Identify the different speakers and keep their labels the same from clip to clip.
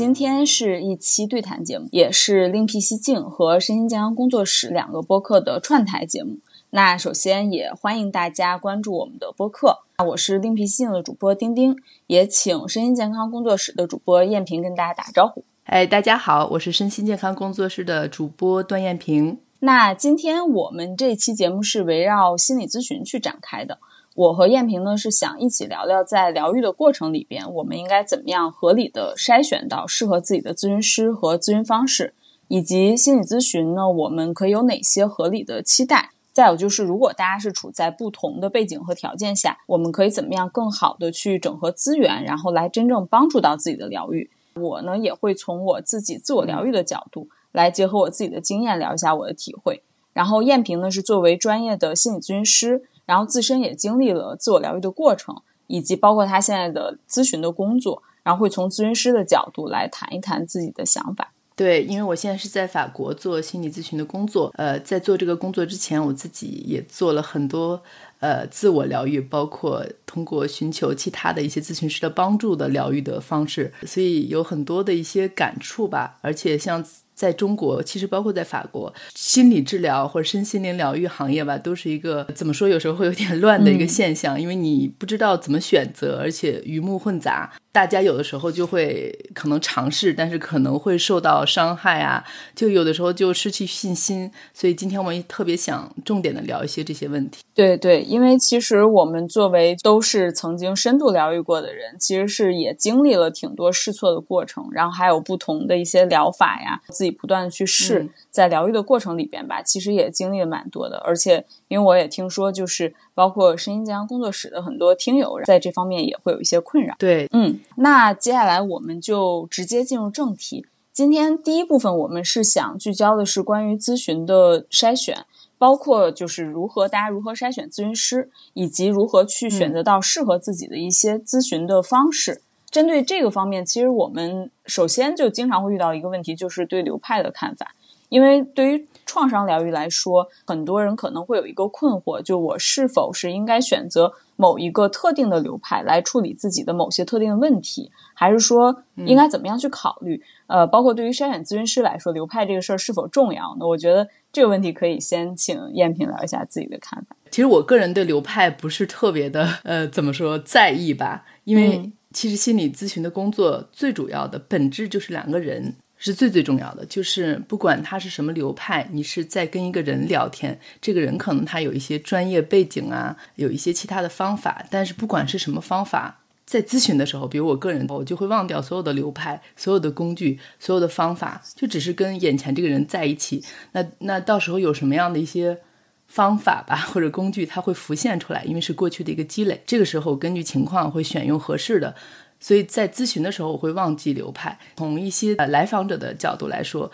Speaker 1: 今天是一期对谈节目，也是另辟蹊径和身心健康工作室两个播客的串台节目。那首先也欢迎大家关注我们的播客。我是另辟蹊径的主播丁丁，也请身心健康工作室的主播燕平跟大家打个招呼。
Speaker 2: 哎，大家好，我是身心健康工作室的主播段燕平。
Speaker 1: 那今天我们这期节目是围绕心理咨询去展开的。我和燕平呢是想一起聊聊，在疗愈的过程里边，我们应该怎么样合理的筛选到适合自己的咨询师和咨询方式，以及心理咨询呢，我们可以有哪些合理的期待？再有就是，如果大家是处在不同的背景和条件下，我们可以怎么样更好的去整合资源，然后来真正帮助到自己的疗愈？我呢也会从我自己自我疗愈的角度来结合我自己的经验聊一下我的体会。然后燕平呢是作为专业的心理咨询师。然后自身也经历了自我疗愈的过程，以及包括他现在的咨询的工作，然后会从咨询师的角度来谈一谈自己的想法。
Speaker 2: 对，因为我现在是在法国做心理咨询的工作，呃，在做这个工作之前，我自己也做了很多呃自我疗愈，包括通过寻求其他的一些咨询师的帮助的疗愈的方式，所以有很多的一些感触吧。而且像。在中国，其实包括在法国，心理治疗或者身心灵疗愈行业吧，都是一个怎么说，有时候会有点乱的一个现象，因为你不知道怎么选择，而且鱼目混杂。大家有的时候就会可能尝试，但是可能会受到伤害啊，就有的时候就失去信心。所以今天我们特别想重点的聊一些这些问题。
Speaker 1: 对对，因为其实我们作为都是曾经深度疗愈过的人，其实是也经历了挺多试错的过程，然后还有不同的一些疗法呀，自己不断的去试，在疗愈的过程里边吧，其实也经历了蛮多的。而且因为我也听说，就是包括声音健康工作室的很多听友在这方面也会有一些困扰。
Speaker 2: 对，
Speaker 1: 嗯。那接下来我们就直接进入正题。今天第一部分我们是想聚焦的是关于咨询的筛选，包括就是如何大家如何筛选咨询师，以及如何去选择到适合自己的一些咨询的方式。针对这个方面，其实我们首先就经常会遇到一个问题，就是对流派的看法。因为对于创伤疗愈来说，很多人可能会有一个困惑，就我是否是应该选择某一个特定的流派来处理自己的某些特定的问题，还是说应该怎么样去考虑？呃，包括对于筛选咨询师来说，流派这个事儿是否重要？那我觉得这个问题可以先请燕萍聊一下自己的看法。
Speaker 2: 其实我个人对流派不是特别的，呃，怎么说在意吧？因为其实心理咨询的工作最主要的本质就是两个人。是最最重要的，就是不管他是什么流派，你是在跟一个人聊天，这个人可能他有一些专业背景啊，有一些其他的方法，但是不管是什么方法，在咨询的时候，比如我个人，我就会忘掉所有的流派、所有的工具、所有的方法，就只是跟眼前这个人在一起。那那到时候有什么样的一些方法吧，或者工具，它会浮现出来，因为是过去的一个积累。这个时候根据情况会选用合适的。所以在咨询的时候，我会忘记流派。从一些来访者的角度来说，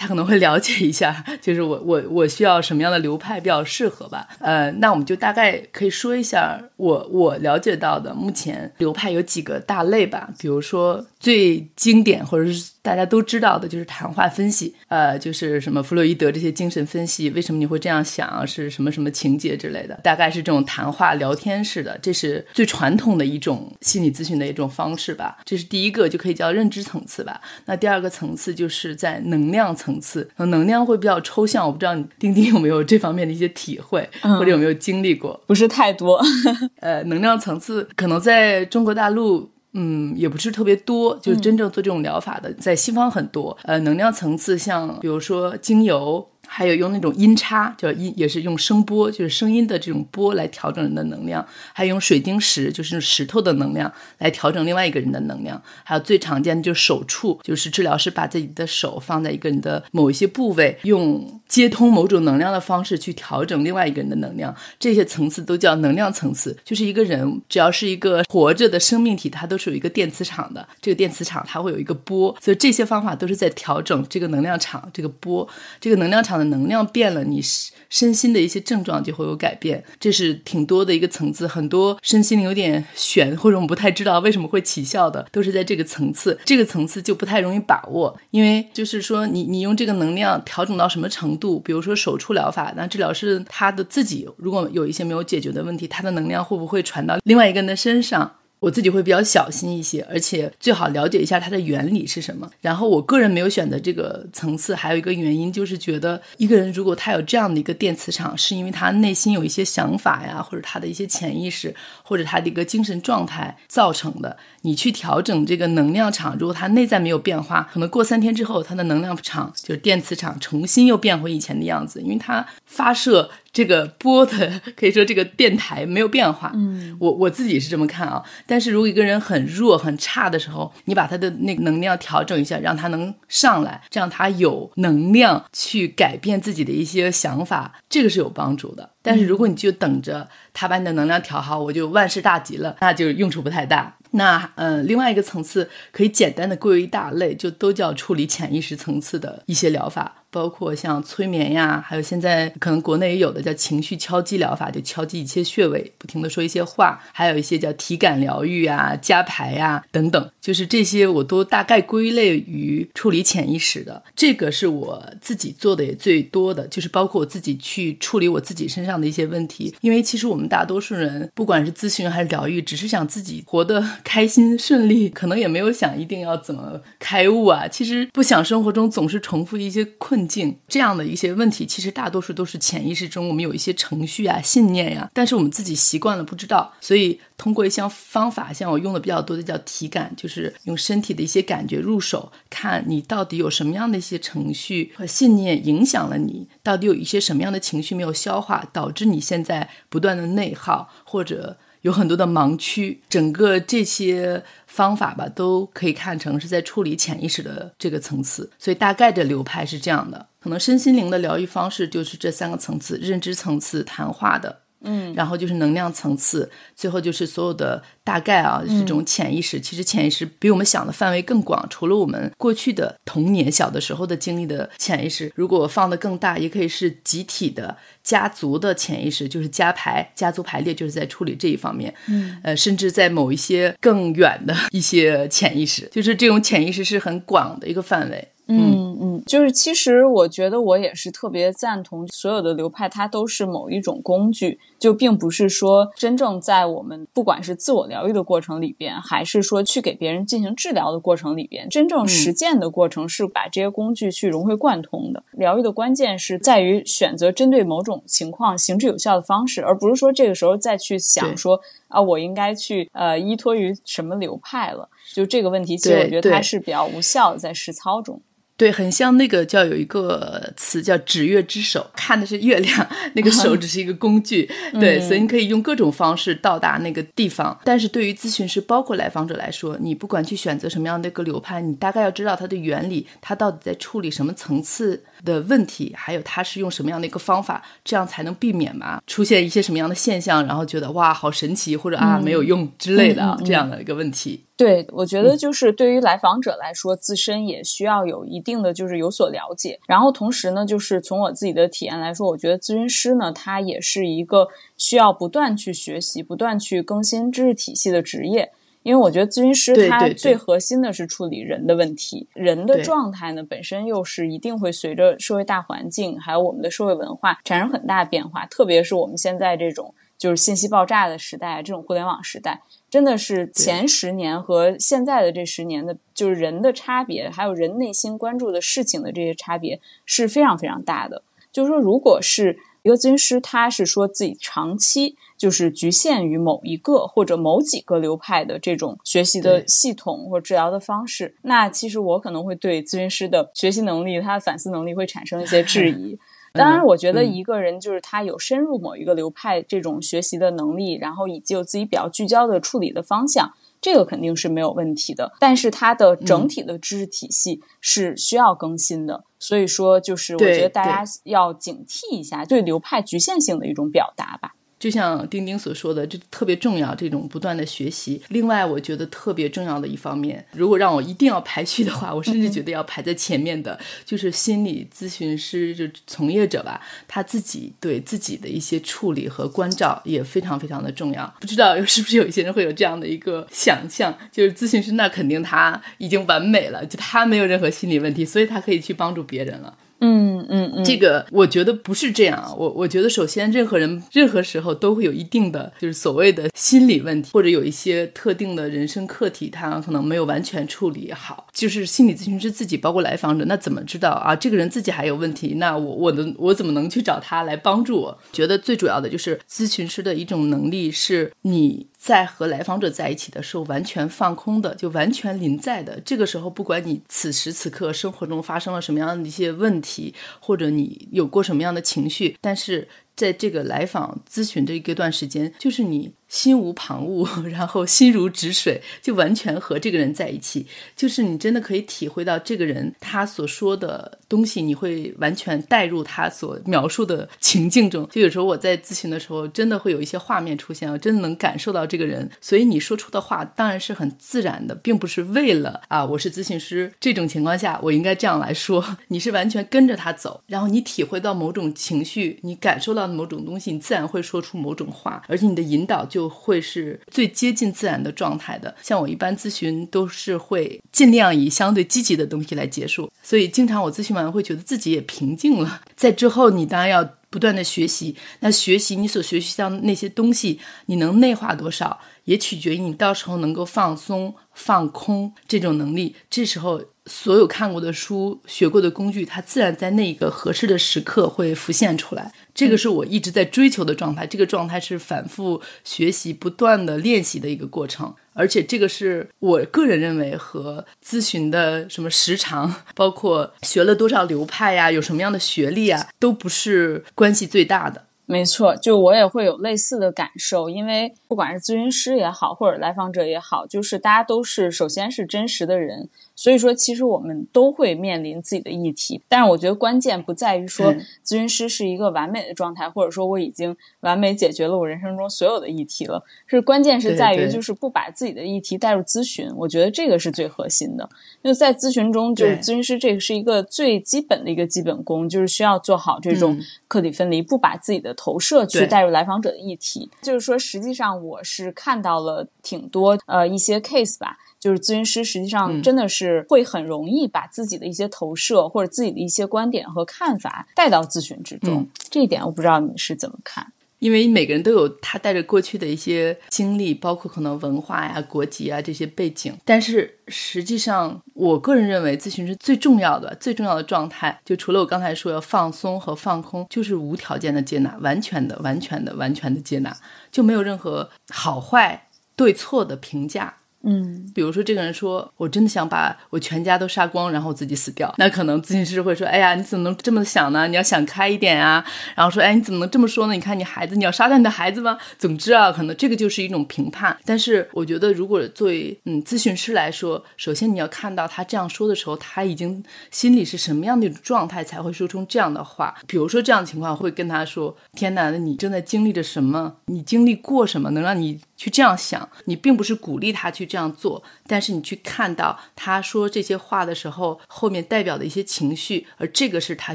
Speaker 2: 他可能会了解一下，就是我我我需要什么样的流派比较适合吧。呃，那我们就大概可以说一下我我了解到的目前流派有几个大类吧，比如说。最经典或者是大家都知道的，就是谈话分析，呃，就是什么弗洛伊德这些精神分析，为什么你会这样想，是什么什么情节之类的，大概是这种谈话聊天式的，这是最传统的一种心理咨询的一种方式吧。这是第一个，就可以叫认知层次吧。那第二个层次就是在能量层次，能量会比较抽象，我不知道你丁丁有没有这方面的一些体会，或者有没有经历过？
Speaker 1: 不是太多。
Speaker 2: 呃，能量层次可能在中国大陆。嗯，也不是特别多，就真正做这种疗法的，在西方很多。呃，能量层次，像比如说精油。还有用那种音叉，叫音，也是用声波，就是声音的这种波来调整人的能量。还用水晶石，就是石头的能量来调整另外一个人的能量。还有最常见的就是手触，就是治疗师把自己的手放在一个人的某一些部位，用接通某种能量的方式去调整另外一个人的能量。这些层次都叫能量层次。就是一个人只要是一个活着的生命体，它都是有一个电磁场的。这个电磁场它会有一个波，所以这些方法都是在调整这个能量场，这个波，这个能量场。能量变了，你身心的一些症状就会有改变，这是挺多的一个层次。很多身心灵有点悬，或者我们不太知道为什么会起效的，都是在这个层次。这个层次就不太容易把握，因为就是说，你你用这个能量调整到什么程度？比如说手触疗法，那治疗师他的自己如果有一些没有解决的问题，他的能量会不会传到另外一个人的身上？我自己会比较小心一些，而且最好了解一下它的原理是什么。然后我个人没有选择这个层次，还有一个原因就是觉得一个人如果他有这样的一个电磁场，是因为他内心有一些想法呀，或者他的一些潜意识，或者他的一个精神状态造成的。你去调整这个能量场，如果他内在没有变化，可能过三天之后，他的能量场就是电磁场重新又变回以前的样子，因为他发射。这个播的可以说这个电台没有变化，
Speaker 1: 嗯，
Speaker 2: 我我自己是这么看啊。但是如果一个人很弱很差的时候，你把他的那个能量调整一下，让他能上来，这样他有能量去改变自己的一些想法，这个是有帮助的。但是如果你就等着他把你的能量调好，我就万事大吉了，那就用处不太大。那呃，另外一个层次可以简单的归为一大类，就都叫处理潜意识层次的一些疗法。包括像催眠呀，还有现在可能国内也有的叫情绪敲击疗法，就敲击一些穴位，不停的说一些话，还有一些叫体感疗愈啊、加牌呀等等，就是这些我都大概归类于处理潜意识的。这个是我自己做的也最多的，就是包括我自己去处理我自己身上的一些问题。因为其实我们大多数人，不管是咨询还是疗愈，只是想自己活得 开心顺利，可能也没有想一定要怎么开悟啊。其实不想生活中总是重复一些困。困境这样的一些问题，其实大多数都是潜意识中我们有一些程序啊、信念呀，但是我们自己习惯了不知道，所以通过一项方法，像我用的比较多的叫体感，就是用身体的一些感觉入手，看你到底有什么样的一些程序和信念影响了你，到底有一些什么样的情绪没有消化，导致你现在不断的内耗或者。有很多的盲区，整个这些方法吧，都可以看成是在处理潜意识的这个层次。所以大概的流派是这样的，可能身心灵的疗愈方式就是这三个层次：认知层次、谈话的。
Speaker 1: 嗯，
Speaker 2: 然后就是能量层次，最后就是所有的大概啊，这种潜意识。其实潜意识比我们想的范围更广，除了我们过去的童年、小的时候的经历的潜意识，如果放的更大，也可以是集体的家族的潜意识，就是家排、家族排列，就是在处理这一方面。
Speaker 1: 嗯，
Speaker 2: 呃，甚至在某一些更远的一些潜意识，就是这种潜意识是很广的一个范围。
Speaker 1: 嗯嗯，就是其实我觉得我也是特别赞同所有的流派，它都是某一种工具，就并不是说真正在我们不管是自我疗愈的过程里边，还是说去给别人进行治疗的过程里边，真正实践的过程是把这些工具去融会贯通的。疗愈的关键是在于选择针对某种情况行之有效的方式，而不是说这个时候再去想说啊，我应该去呃依托于什么流派了。就这个问题，其实我觉得它是比较无效的，在实操中。
Speaker 2: 对，很像那个叫有一个词叫指月之手，看的是月亮，那个手只是一个工具。对，所以你可以用各种方式到达那个地方。但是对于咨询师，包括来访者来说，你不管去选择什么样的一个流派，你大概要知道它的原理，它到底在处理什么层次的问题，还有他是用什么样的一个方法，这样才能避免嘛出现一些什么样的现象，然后觉得哇好神奇，或者啊没有用之类的这样的一个问题。
Speaker 1: 对，我觉得就是对于来访者来说，自身也需要有一定的就是有所了解。然后同时呢，就是从我自己的体验来说，我觉得咨询师呢，他也是一个需要不断去学习、不断去更新知识体系的职业。因为我觉得咨询师他最核心的是处理人的问题，人的状态呢本身又是一定会随着社会大环境还有我们的社会文化产生很大变化，特别是我们现在这种就是信息爆炸的时代，这种互联网时代。真的是前十年和现在的这十年的，就是人的差别，还有人内心关注的事情的这些差别是非常非常大的。就是说，如果是一个咨询师，他是说自己长期就是局限于某一个或者某几个流派的这种学习的系统或治疗的方式，那其实我可能会对咨询师的学习能力、他的反思能力会产生一些质疑。当然，我觉得一个人就是他有深入某一个流派这种学习的能力，然后以及有自己比较聚焦的处理的方向，这个肯定是没有问题的。但是它的整体的知识体系是需要更新的，所以说就是我觉得大家要警惕一下对流派局限性的一种表达吧。
Speaker 2: 就像丁丁所说的，这特别重要，这种不断的学习。另外，我觉得特别重要的一方面，如果让我一定要排序的话，我甚至觉得要排在前面的，就是心理咨询师就从业者吧，他自己对自己的一些处理和关照也非常非常的重要。不知道 是不是有一些人会有这样的一个想象，就是咨询师那肯定他已经完美了，就他没有任何心理问题，所以他可以去帮助别人了。
Speaker 1: 嗯嗯嗯，
Speaker 2: 这个我觉得不是这样啊。我我觉得首先，任何人任何时候都会有一定的就是所谓的心理问题，或者有一些特定的人生课题，他可能没有完全处理好。就是心理咨询师自己，包括来访者，那怎么知道啊？这个人自己还有问题，那我我的我怎么能去找他来帮助我？觉得最主要的就是咨询师的一种能力，是你在和来访者在一起的时候完全放空的，就完全临在的。这个时候，不管你此时此刻生活中发生了什么样的一些问题，或者你有过什么样的情绪，但是在这个来访咨询这一段时间，就是你。心无旁骛，然后心如止水，就完全和这个人在一起，就是你真的可以体会到这个人他所说的东西，你会完全带入他所描述的情境中。就有时候我在咨询的时候，真的会有一些画面出现，我真的能感受到这个人。所以你说出的话当然是很自然的，并不是为了啊，我是咨询师，这种情况下我应该这样来说。你是完全跟着他走，然后你体会到某种情绪，你感受到某种东西，你自然会说出某种话，而且你的引导就。就会是最接近自然的状态的。像我一般咨询都是会尽量以相对积极的东西来结束，所以经常我咨询完会觉得自己也平静了。在之后，你当然要不断的学习。那学习你所学习到的那些东西，你能内化多少，也取决于你到时候能够放松、放空这种能力。这时候。所有看过的书、学过的工具，它自然在那个合适的时刻会浮现出来。这个是我一直在追求的状态。这个状态是反复学习、不断的练习的一个过程。而且，这个是我个人认为和咨询的什么时长，包括学了多少流派呀、有什么样的学历啊，都不是关系最大的。
Speaker 1: 没错，就我也会有类似的感受，因为不管是咨询师也好，或者来访者也好，就是大家都是首先是真实的人。所以说，其实我们都会面临自己的议题，但是我觉得关键不在于说咨询师是一个完美的状态，或者说我已经完美解决了我人生中所有的议题了。是关键是在于就是不把自己的议题带入咨询，我觉得这个是最核心的。就在咨询中，就是咨询师这个是一个最基本的一个基本功，就是需要做好这种客体分离，不把自己的投射去带入来访者的议题。就是说，实际上我是看到了挺多呃一些 case 吧。就是咨询师实际上真的是会很容易把自己的一些投射或者自己的一些观点和看法带到咨询之中，这一点我不知道你是怎么看。
Speaker 2: 因为每个人都有他带着过去的一些经历，包括可能文化呀、国籍啊这些背景。但是实际上，我个人认为咨询师最重要的、最重要的状态，就除了我刚才说要放松和放空，就是无条件的接纳，完全的、完全的、完全的接纳，就没有任何好坏、对错的评价。
Speaker 1: 嗯，
Speaker 2: 比如说这个人说，我真的想把我全家都杀光，然后自己死掉。那可能咨询师会说，哎呀，你怎么能这么想呢？你要想开一点啊。然后说，哎，你怎么能这么说呢？你看你孩子，你要杀掉你的孩子吗？总之啊，可能这个就是一种评判。但是我觉得，如果作为嗯咨询师来说，首先你要看到他这样说的时候，他已经心里是什么样的一种状态，才会说出这样的话。比如说这样的情况，会跟他说，天哪，那你正在经历着什么？你经历过什么，能让你去这样想？你并不是鼓励他去。这样做，但是你去看到他说这些话的时候，后面代表的一些情绪，而这个是他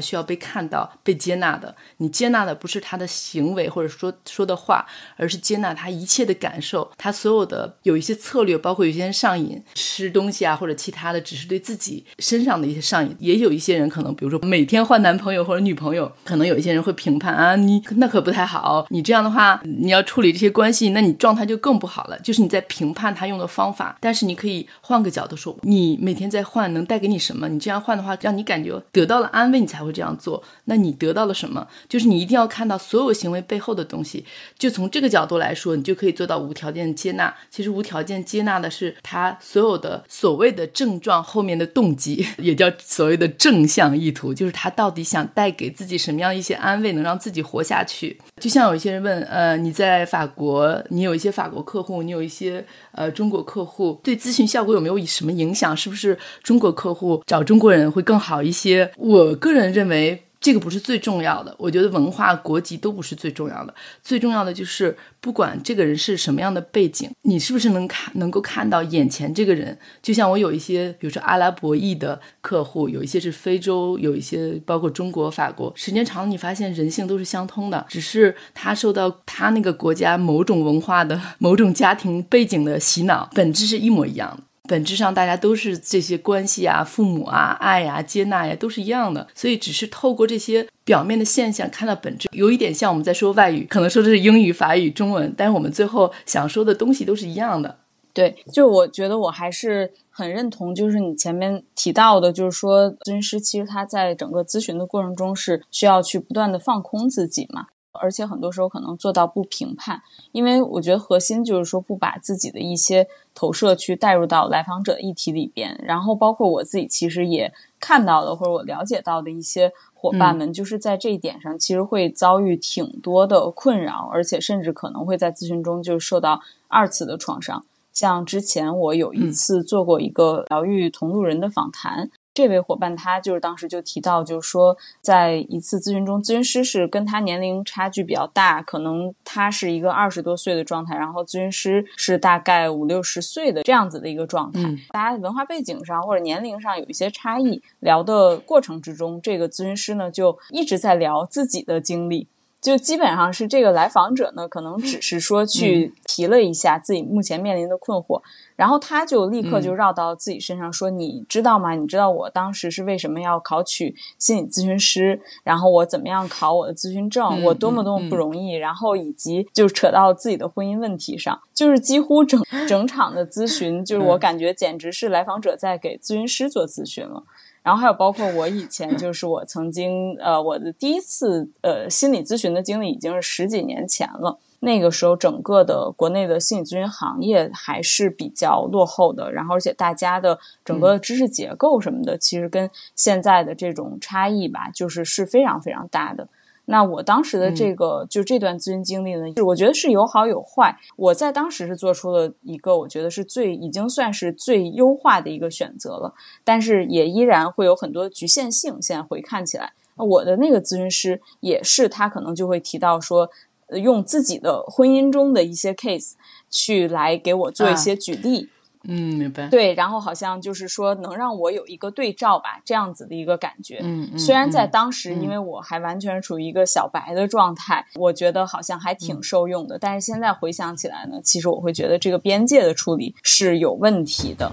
Speaker 2: 需要被看到、被接纳的。你接纳的不是他的行为或者说说的话，而是接纳他一切的感受。他所有的有一些策略，包括有些人上瘾吃东西啊，或者其他的，只是对自己身上的一些上瘾。也有一些人可能，比如说每天换男朋友或者女朋友，可能有一些人会评判啊，你那可不太好。你这样的话，你要处理这些关系，那你状态就更不好了。就是你在评判他用的方。方法，但是你可以换个角度说，你每天在换能带给你什么？你这样换的话，让你感觉得到了安慰，你才会这样做。那你得到了什么？就是你一定要看到所有行为背后的东西。就从这个角度来说，你就可以做到无条件接纳。其实无条件接纳的是他所有的所谓的症状后面的动机，也叫所谓的正向意图，就是他到底想带给自己什么样一些安慰，能让自己活下去。就像有一些人问，呃，你在法国，你有一些法国客户，你有一些呃中国客。客户对咨询效果有没有什么影响？是不是中国客户找中国人会更好一些？我个人认为。这个不是最重要的，我觉得文化、国籍都不是最重要的，最重要的就是不管这个人是什么样的背景，你是不是能看能够看到眼前这个人。就像我有一些，比如说阿拉伯裔的客户，有一些是非洲，有一些包括中国、法国，时间长了，你发现人性都是相通的，只是他受到他那个国家某种文化的某种家庭背景的洗脑，本质是一模一样的。本质上大家都是这些关系啊、父母啊、爱呀、接纳呀，都是一样的。所以只是透过这些表面的现象看到本质，有一点像我们在说外语，可能说的是英语、法语、中文，但是我们最后想说的东西都是一样的。
Speaker 1: 对，就我觉得我还是很认同，就是你前面提到的，就是说咨询师其实他在整个咨询的过程中是需要去不断的放空自己嘛，而且很多时候可能做到不评判，因为我觉得核心就是说不把自己的一些投射去带入到来访者议题里边，然后包括我自己其实也看到的或者我了解到的一些伙伴们，就是在这一点上其实会遭遇挺多的困扰，而且甚至可能会在咨询中就受到二次的创伤。像之前我有一次做过一个疗愈同路人的访谈，这位伙伴他就是当时就提到，就是说在一次咨询中，咨询师是跟他年龄差距比较大，可能他是一个二十多岁的状态，然后咨询师是大概五六十岁的这样子的一个状态，大家文化背景上或者年龄上有一些差异。聊的过程之中，这个咨询师呢就一直在聊自己的经历。就基本上是这个来访者呢，可能只是说去提了一下自己目前面临的困惑，然后他就立刻就绕到自己身上说：“你知道吗？你知道我当时是为什么要考取心理咨询师？然后我怎么样考我的咨询证？我多么多么不容易？然后以及就扯到自己的婚姻问题上，就是几乎整整场的咨询，就是我感觉简直是来访者在给咨询师做咨询了。”然后还有包括我以前，就是我曾经呃，我的第一次呃心理咨询的经历已经是十几年前了。那个时候，整个的国内的心理咨询行业还是比较落后的，然后而且大家的整个知识结构什么的，其实跟现在的这种差异吧，就是是非常非常大的。那我当时的这个就这段咨询经历呢，我觉得是有好有坏。我在当时是做出了一个我觉得是最已经算是最优化的一个选择了，但是也依然会有很多局限性。现在回看起来，我的那个咨询师也是，他可能就会提到说，用自己的婚姻中的一些 case 去来给我做一些举例。
Speaker 2: 嗯，明白。
Speaker 1: 对，然后好像就是说能让我有一个对照吧，这样子的一个感觉。
Speaker 2: 嗯嗯。
Speaker 1: 虽然在当时，因为我还完全处于一个小白的状态，我觉得好像还挺受用的。但是现在回想起来呢，其实我会觉得这个边界的处理是有问题的。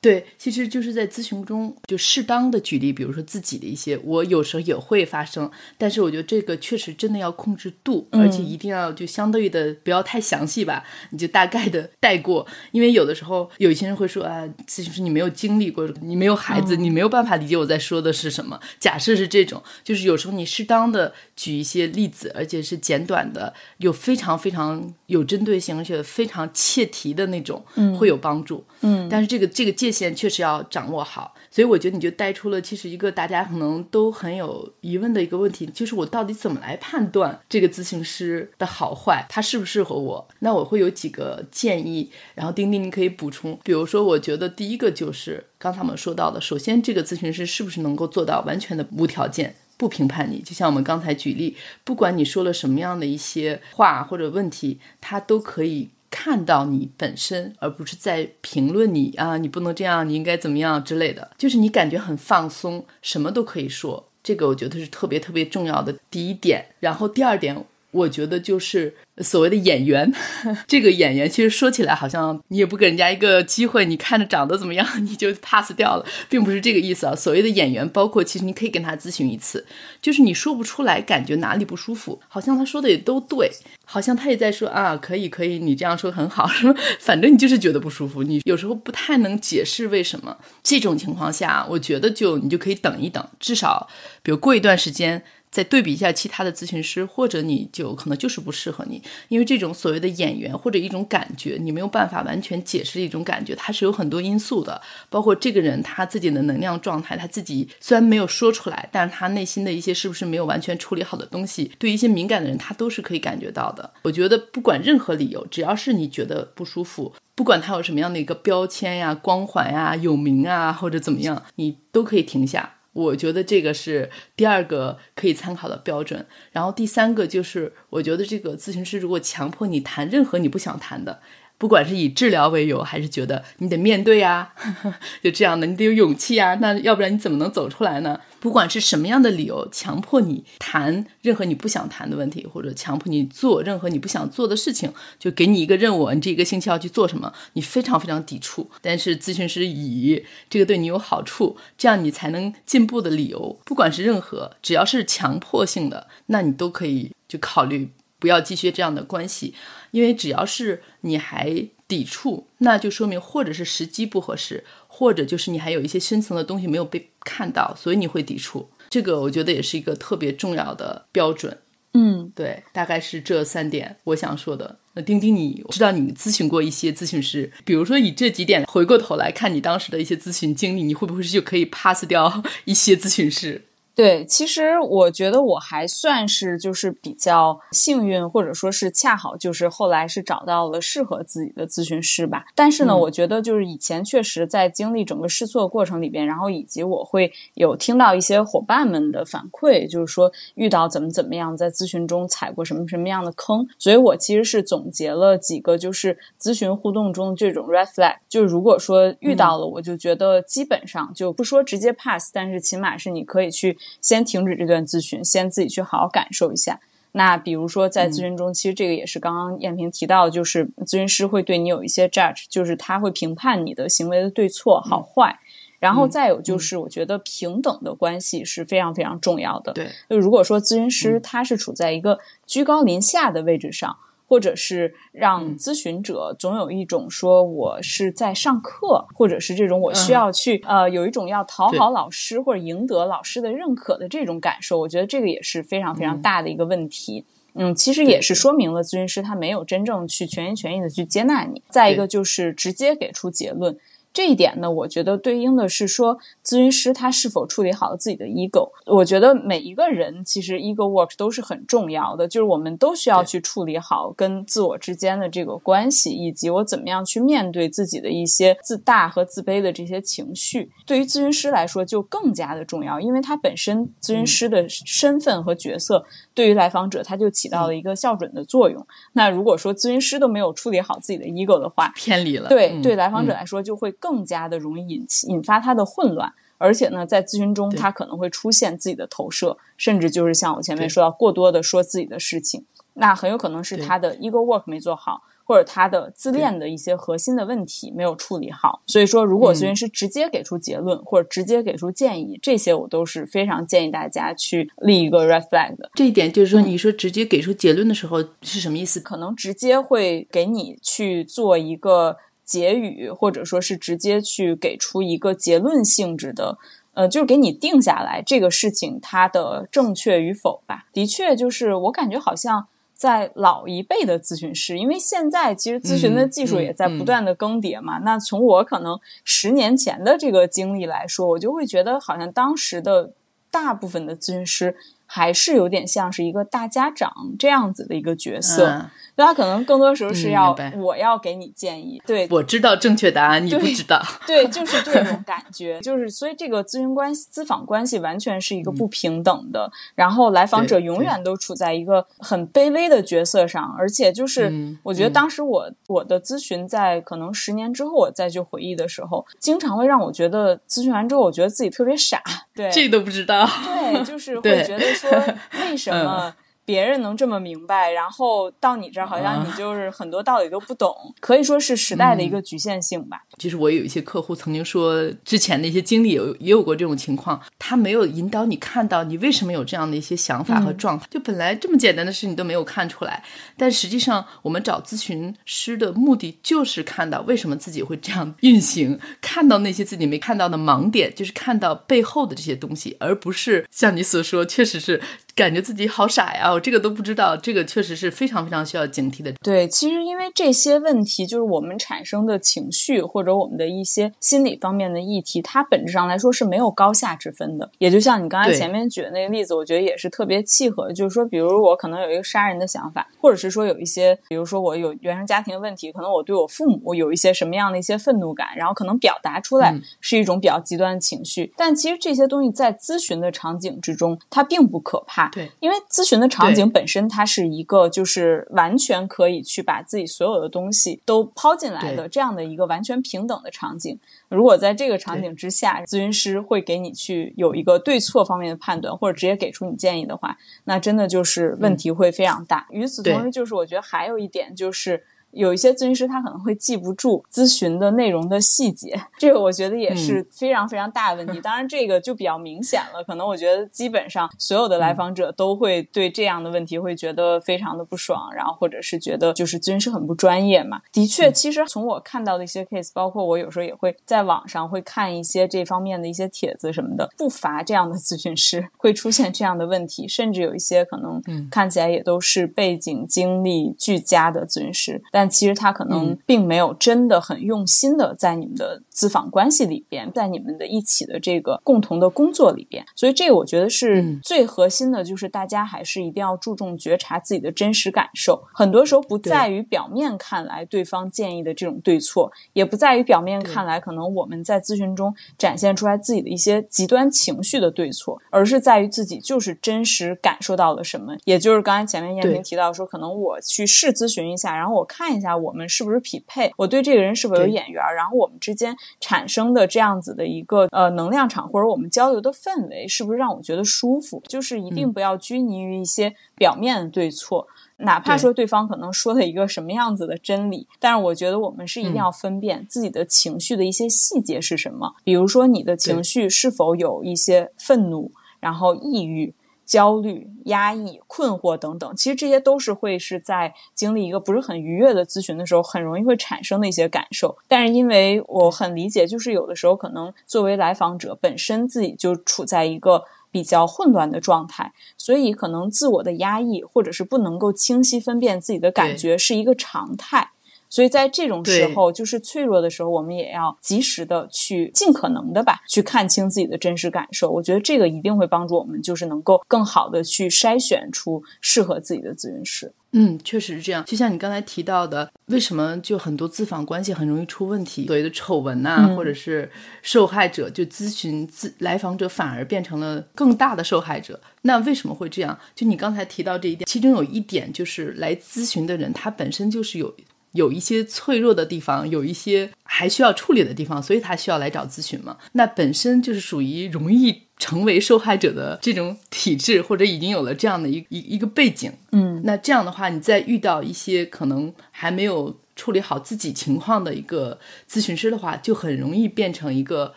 Speaker 2: 对，其实就是在咨询中就适当的举例，比如说自己的一些，我有时候也会发生，但是我觉得这个确实真的要控制度，而且一定要就相对的不要太详细吧，你就大概的带过，因为有的时候有一些人会说啊，咨询师你没有经历过，你没有孩子，你没有办法理解我在说的是什么。假设是这种，就是有时候你适当的举一些例子，而且是简短的，有非常非常有针对性，而且非常切题的那种，会有帮助。
Speaker 1: 嗯，
Speaker 2: 但是这个这个界。界限确实要掌握好，所以我觉得你就带出了其实一个大家可能都很有疑问的一个问题，就是我到底怎么来判断这个咨询师的好坏，他适不适合我？那我会有几个建议，然后丁丁你可以补充。比如说，我觉得第一个就是刚才我们说到的，首先这个咨询师是不是能够做到完全的无条件不评判你？就像我们刚才举例，不管你说了什么样的一些话或者问题，他都可以。看到你本身，而不是在评论你啊，你不能这样，你应该怎么样之类的，就是你感觉很放松，什么都可以说，这个我觉得是特别特别重要的第一点。然后第二点，我觉得就是。所谓的演员，这个演员其实说起来好像你也不给人家一个机会，你看着长得怎么样 你就 pass 掉了，并不是这个意思啊。所谓的演员，包括其实你可以跟他咨询一次，就是你说不出来感觉哪里不舒服，好像他说的也都对，好像他也在说啊可以可以，你这样说很好，反正你就是觉得不舒服，你有时候不太能解释为什么。这种情况下，我觉得就你就可以等一等，至少比如过一段时间。再对比一下其他的咨询师，或者你就可能就是不适合你，因为这种所谓的演员或者一种感觉，你没有办法完全解释一种感觉，它是有很多因素的，包括这个人他自己的能量状态，他自己虽然没有说出来，但是他内心的一些是不是没有完全处理好的东西，对一些敏感的人，他都是可以感觉到的。我觉得不管任何理由，只要是你觉得不舒服，不管他有什么样的一个标签呀、光环呀、有名啊或者怎么样，你都可以停下。我觉得这个是第二个可以参考的标准，然后第三个就是，我觉得这个咨询师如果强迫你谈任何你不想谈的，不管是以治疗为由，还是觉得你得面对啊，就这样的，你得有勇气啊，那要不然你怎么能走出来呢？不管是什么样的理由，强迫你谈任何你不想谈的问题，或者强迫你做任何你不想做的事情，就给你一个任务，你这一个星期要去做什么，你非常非常抵触。但是咨询师以这个对你有好处，这样你才能进步的理由，不管是任何，只要是强迫性的，那你都可以就考虑不要继续这样的关系。因为只要是你还抵触，那就说明或者是时机不合适，或者就是你还有一些深层的东西没有被看到，所以你会抵触。这个我觉得也是一个特别重要的标准。
Speaker 1: 嗯，
Speaker 2: 对，大概是这三点我想说的。那丁丁，你知道你咨询过一些咨询师，比如说以这几点回过头来看你当时的一些咨询经历，你会不会就可以 pass 掉一些咨询师？
Speaker 1: 对，其实我觉得我还算是就是比较幸运，或者说是恰好就是后来是找到了适合自己的咨询师吧。但是呢，我觉得就是以前确实在经历整个试错的过程里边，然后以及我会有听到一些伙伴们的反馈，就是说遇到怎么怎么样，在咨询中踩过什么什么样的坑。所以我其实是总结了几个，就是咨询互动中这种 red flag，就是如果说遇到了，我就觉得基本上就不说直接 pass，但是起码是你可以去。先停止这段咨询，先自己去好好感受一下。那比如说在咨询中，其实这个也是刚刚燕平提到的，就是咨询师会对你有一些 judge，就是他会评判你的行为的对错好坏。然后再有就是，我觉得平等的关系是非常非常重要的。
Speaker 2: 对，
Speaker 1: 就如果说咨询师他是处在一个居高临下的位置上。或者是让咨询者总有一种说我是在上课，或者是这种我需要去呃有一种要讨好老师或者赢得老师的认可的这种感受，我觉得这个也是非常非常大的一个问题。嗯，其实也是说明了咨询师他没有真正去全心全意的去接纳你。再一个就是直接给出结论。这一点呢，我觉得对应的是说，咨询师他是否处理好了自己的 ego。我觉得每一个人其实 ego work 都是很重要的，就是我们都需要去处理好跟自我之间的这个关系，以及我怎么样去面对自己的一些自大和自卑的这些情绪。对于咨询师来说，就更加的重要，因为他本身咨询师的身份和角色，对于来访者他就起到了一个校准的作用。那如果说咨询师都没有处理好自己的 ego 的话，
Speaker 2: 偏离了。
Speaker 1: 对对，来访者来说就会更。更加的容易引起引发他的混乱，而且呢，在咨询中他可能会出现自己的投射，甚至就是像我前面说到，过多的说自己的事情，那很有可能是他的 ego work 没做好。或者他的自恋的一些核心的问题没有处理好，所以说，如果咨询师直接给出结论或者直接给出建议，这些我都是非常建议大家去立一个 red flag 的。
Speaker 2: 这一点就是说，你说直接给出结论的时候是什么意思？
Speaker 1: 可能直接会给你去做一个。结语，或者说是直接去给出一个结论性质的，呃，就是给你定下来这个事情它的正确与否吧。的确，就是我感觉好像在老一辈的咨询师，因为现在其实咨询的技术也在不断的更迭嘛。那从我可能十年前的这个经历来说，我就会觉得好像当时的大部分的咨询师还是有点像是一个大家长这样子的一个角色。他可能更多时候是要我要给你建议，对，
Speaker 2: 我知道正确答案，你不知道，
Speaker 1: 对，就是这种感觉，就是所以这个咨询关系、咨访关系完全是一个不平等的，然后来访者永远都处在一个很卑微的角色上，而且就是我觉得当时我我的咨询在可能十年之后我再去回忆的时候，经常会让我觉得咨询完之后，我觉得自己特别傻，对，
Speaker 2: 这都不知道，
Speaker 1: 对，就是 会觉得说 为什么。别人能这么明白，然后到你这儿，好像你就是很多道理都不懂，可以说是时代的一个局限性吧。
Speaker 2: 其实我有一些客户曾经说，之前的一些经历有也有过这种情况，他没有引导你看到你为什么有这样的一些想法和状态，就本来这么简单的事你都没有看出来。但实际上，我们找咨询师的目的就是看到为什么自己会这样运行，看到那些自己没看到的盲点，就是看到背后的这些东西，而不是像你所说，确实是。感觉自己好傻呀！我这个都不知道，这个确实是非常非常需要警惕的。
Speaker 1: 对，其实因为这些问题，就是我们产生的情绪或者我们的一些心理方面的议题，它本质上来说是没有高下之分的。也就像你刚才前面举的那个例子，我觉得也是特别契合。就是说，比如我可能有一个杀人的想法，或者是说有一些，比如说我有原生家庭的问题，可能我对我父母有一些什么样的一些愤怒感，然后可能表达出来是一种比较极端的情绪。但其实这些东西在咨询的场景之中，它并不可怕。
Speaker 2: 对，
Speaker 1: 因为咨询的场场景本身它是一个就是完全可以去把自己所有的东西都抛进来的这样的一个完全平等的场景。如果在这个场景之下，咨询师会给你去有一个对错方面的判断，或者直接给出你建议的话，那真的就是问题会非常大。与此同时，就是我觉得还有一点就是。有一些咨询师他可能会记不住咨询的内容的细节，这个我觉得也是非常非常大的问题。当然，这个就比较明显了。可能我觉得基本上所有的来访者都会对这样的问题会觉得非常的不爽，然后或者是觉得就是咨询师很不专业嘛。的确，其实从我看到的一些 case，包括我有时候也会在网上会看一些这方面的一些帖子什么的，不乏这样的咨询师会出现这样的问题，甚至有一些可能看起来也都是背景经历俱佳的咨询师。但其实他可能并没有真的很用心的在你们的咨访关系里边，在你们的一起的这个共同的工作里边，所以这个我觉得是最核心的，就是大家还是一定要注重觉察自己的真实感受。很多时候不在于表面看来对方建议的这种对错，也不在于表面看来可能我们在咨询中展现出来自己的一些极端情绪的对错，而是在于自己就是真实感受到了什么。也就是刚才前面燕平提到说，可能我去试咨询一下，然后我看一下我。我们是不是匹配？我对这个人是否有眼缘？然后我们之间产生的这样子的一个呃能量场，或者我们交流的氛围，是不是让我觉得舒服？就是一定不要拘泥于一些表面的对错，哪怕说对方可能说了一个什么样子的真理，但是我觉得我们是一定要分辨自己的情绪的一些细节是什么。比如说你的情绪是否有一些愤怒，然后抑郁。焦虑、压抑、困惑等等，其实这些都是会是在经历一个不是很愉悦的咨询的时候，很容易会产生的一些感受。但是因为我很理解，就是有的时候可能作为来访者本身自己就处在一个比较混乱的状态，所以可能自我的压抑或者是不能够清晰分辨自己的感觉是一个常态。所以在这种时候，就是脆弱的时候，我们也要及时的去尽可能的吧，去看清自己的真实感受。我觉得这个一定会帮助我们，就是能够更好的去筛选出适合自己的咨询师。
Speaker 2: 嗯，确实是这样。就像你刚才提到的，为什么就很多咨访关系很容易出问题？所谓的丑闻呐，或者是受害者就咨询咨来访者反而变成了更大的受害者。那为什么会这样？就你刚才提到这一点，其中有一点就是来咨询的人他本身就是有。有一些脆弱的地方，有一些还需要处理的地方，所以他需要来找咨询嘛。那本身就是属于容易成为受害者的这种体质，或者已经有了这样的一一一个背景。
Speaker 1: 嗯，
Speaker 2: 那这样的话，你再遇到一些可能还没有处理好自己情况的一个咨询师的话，就很容易变成一个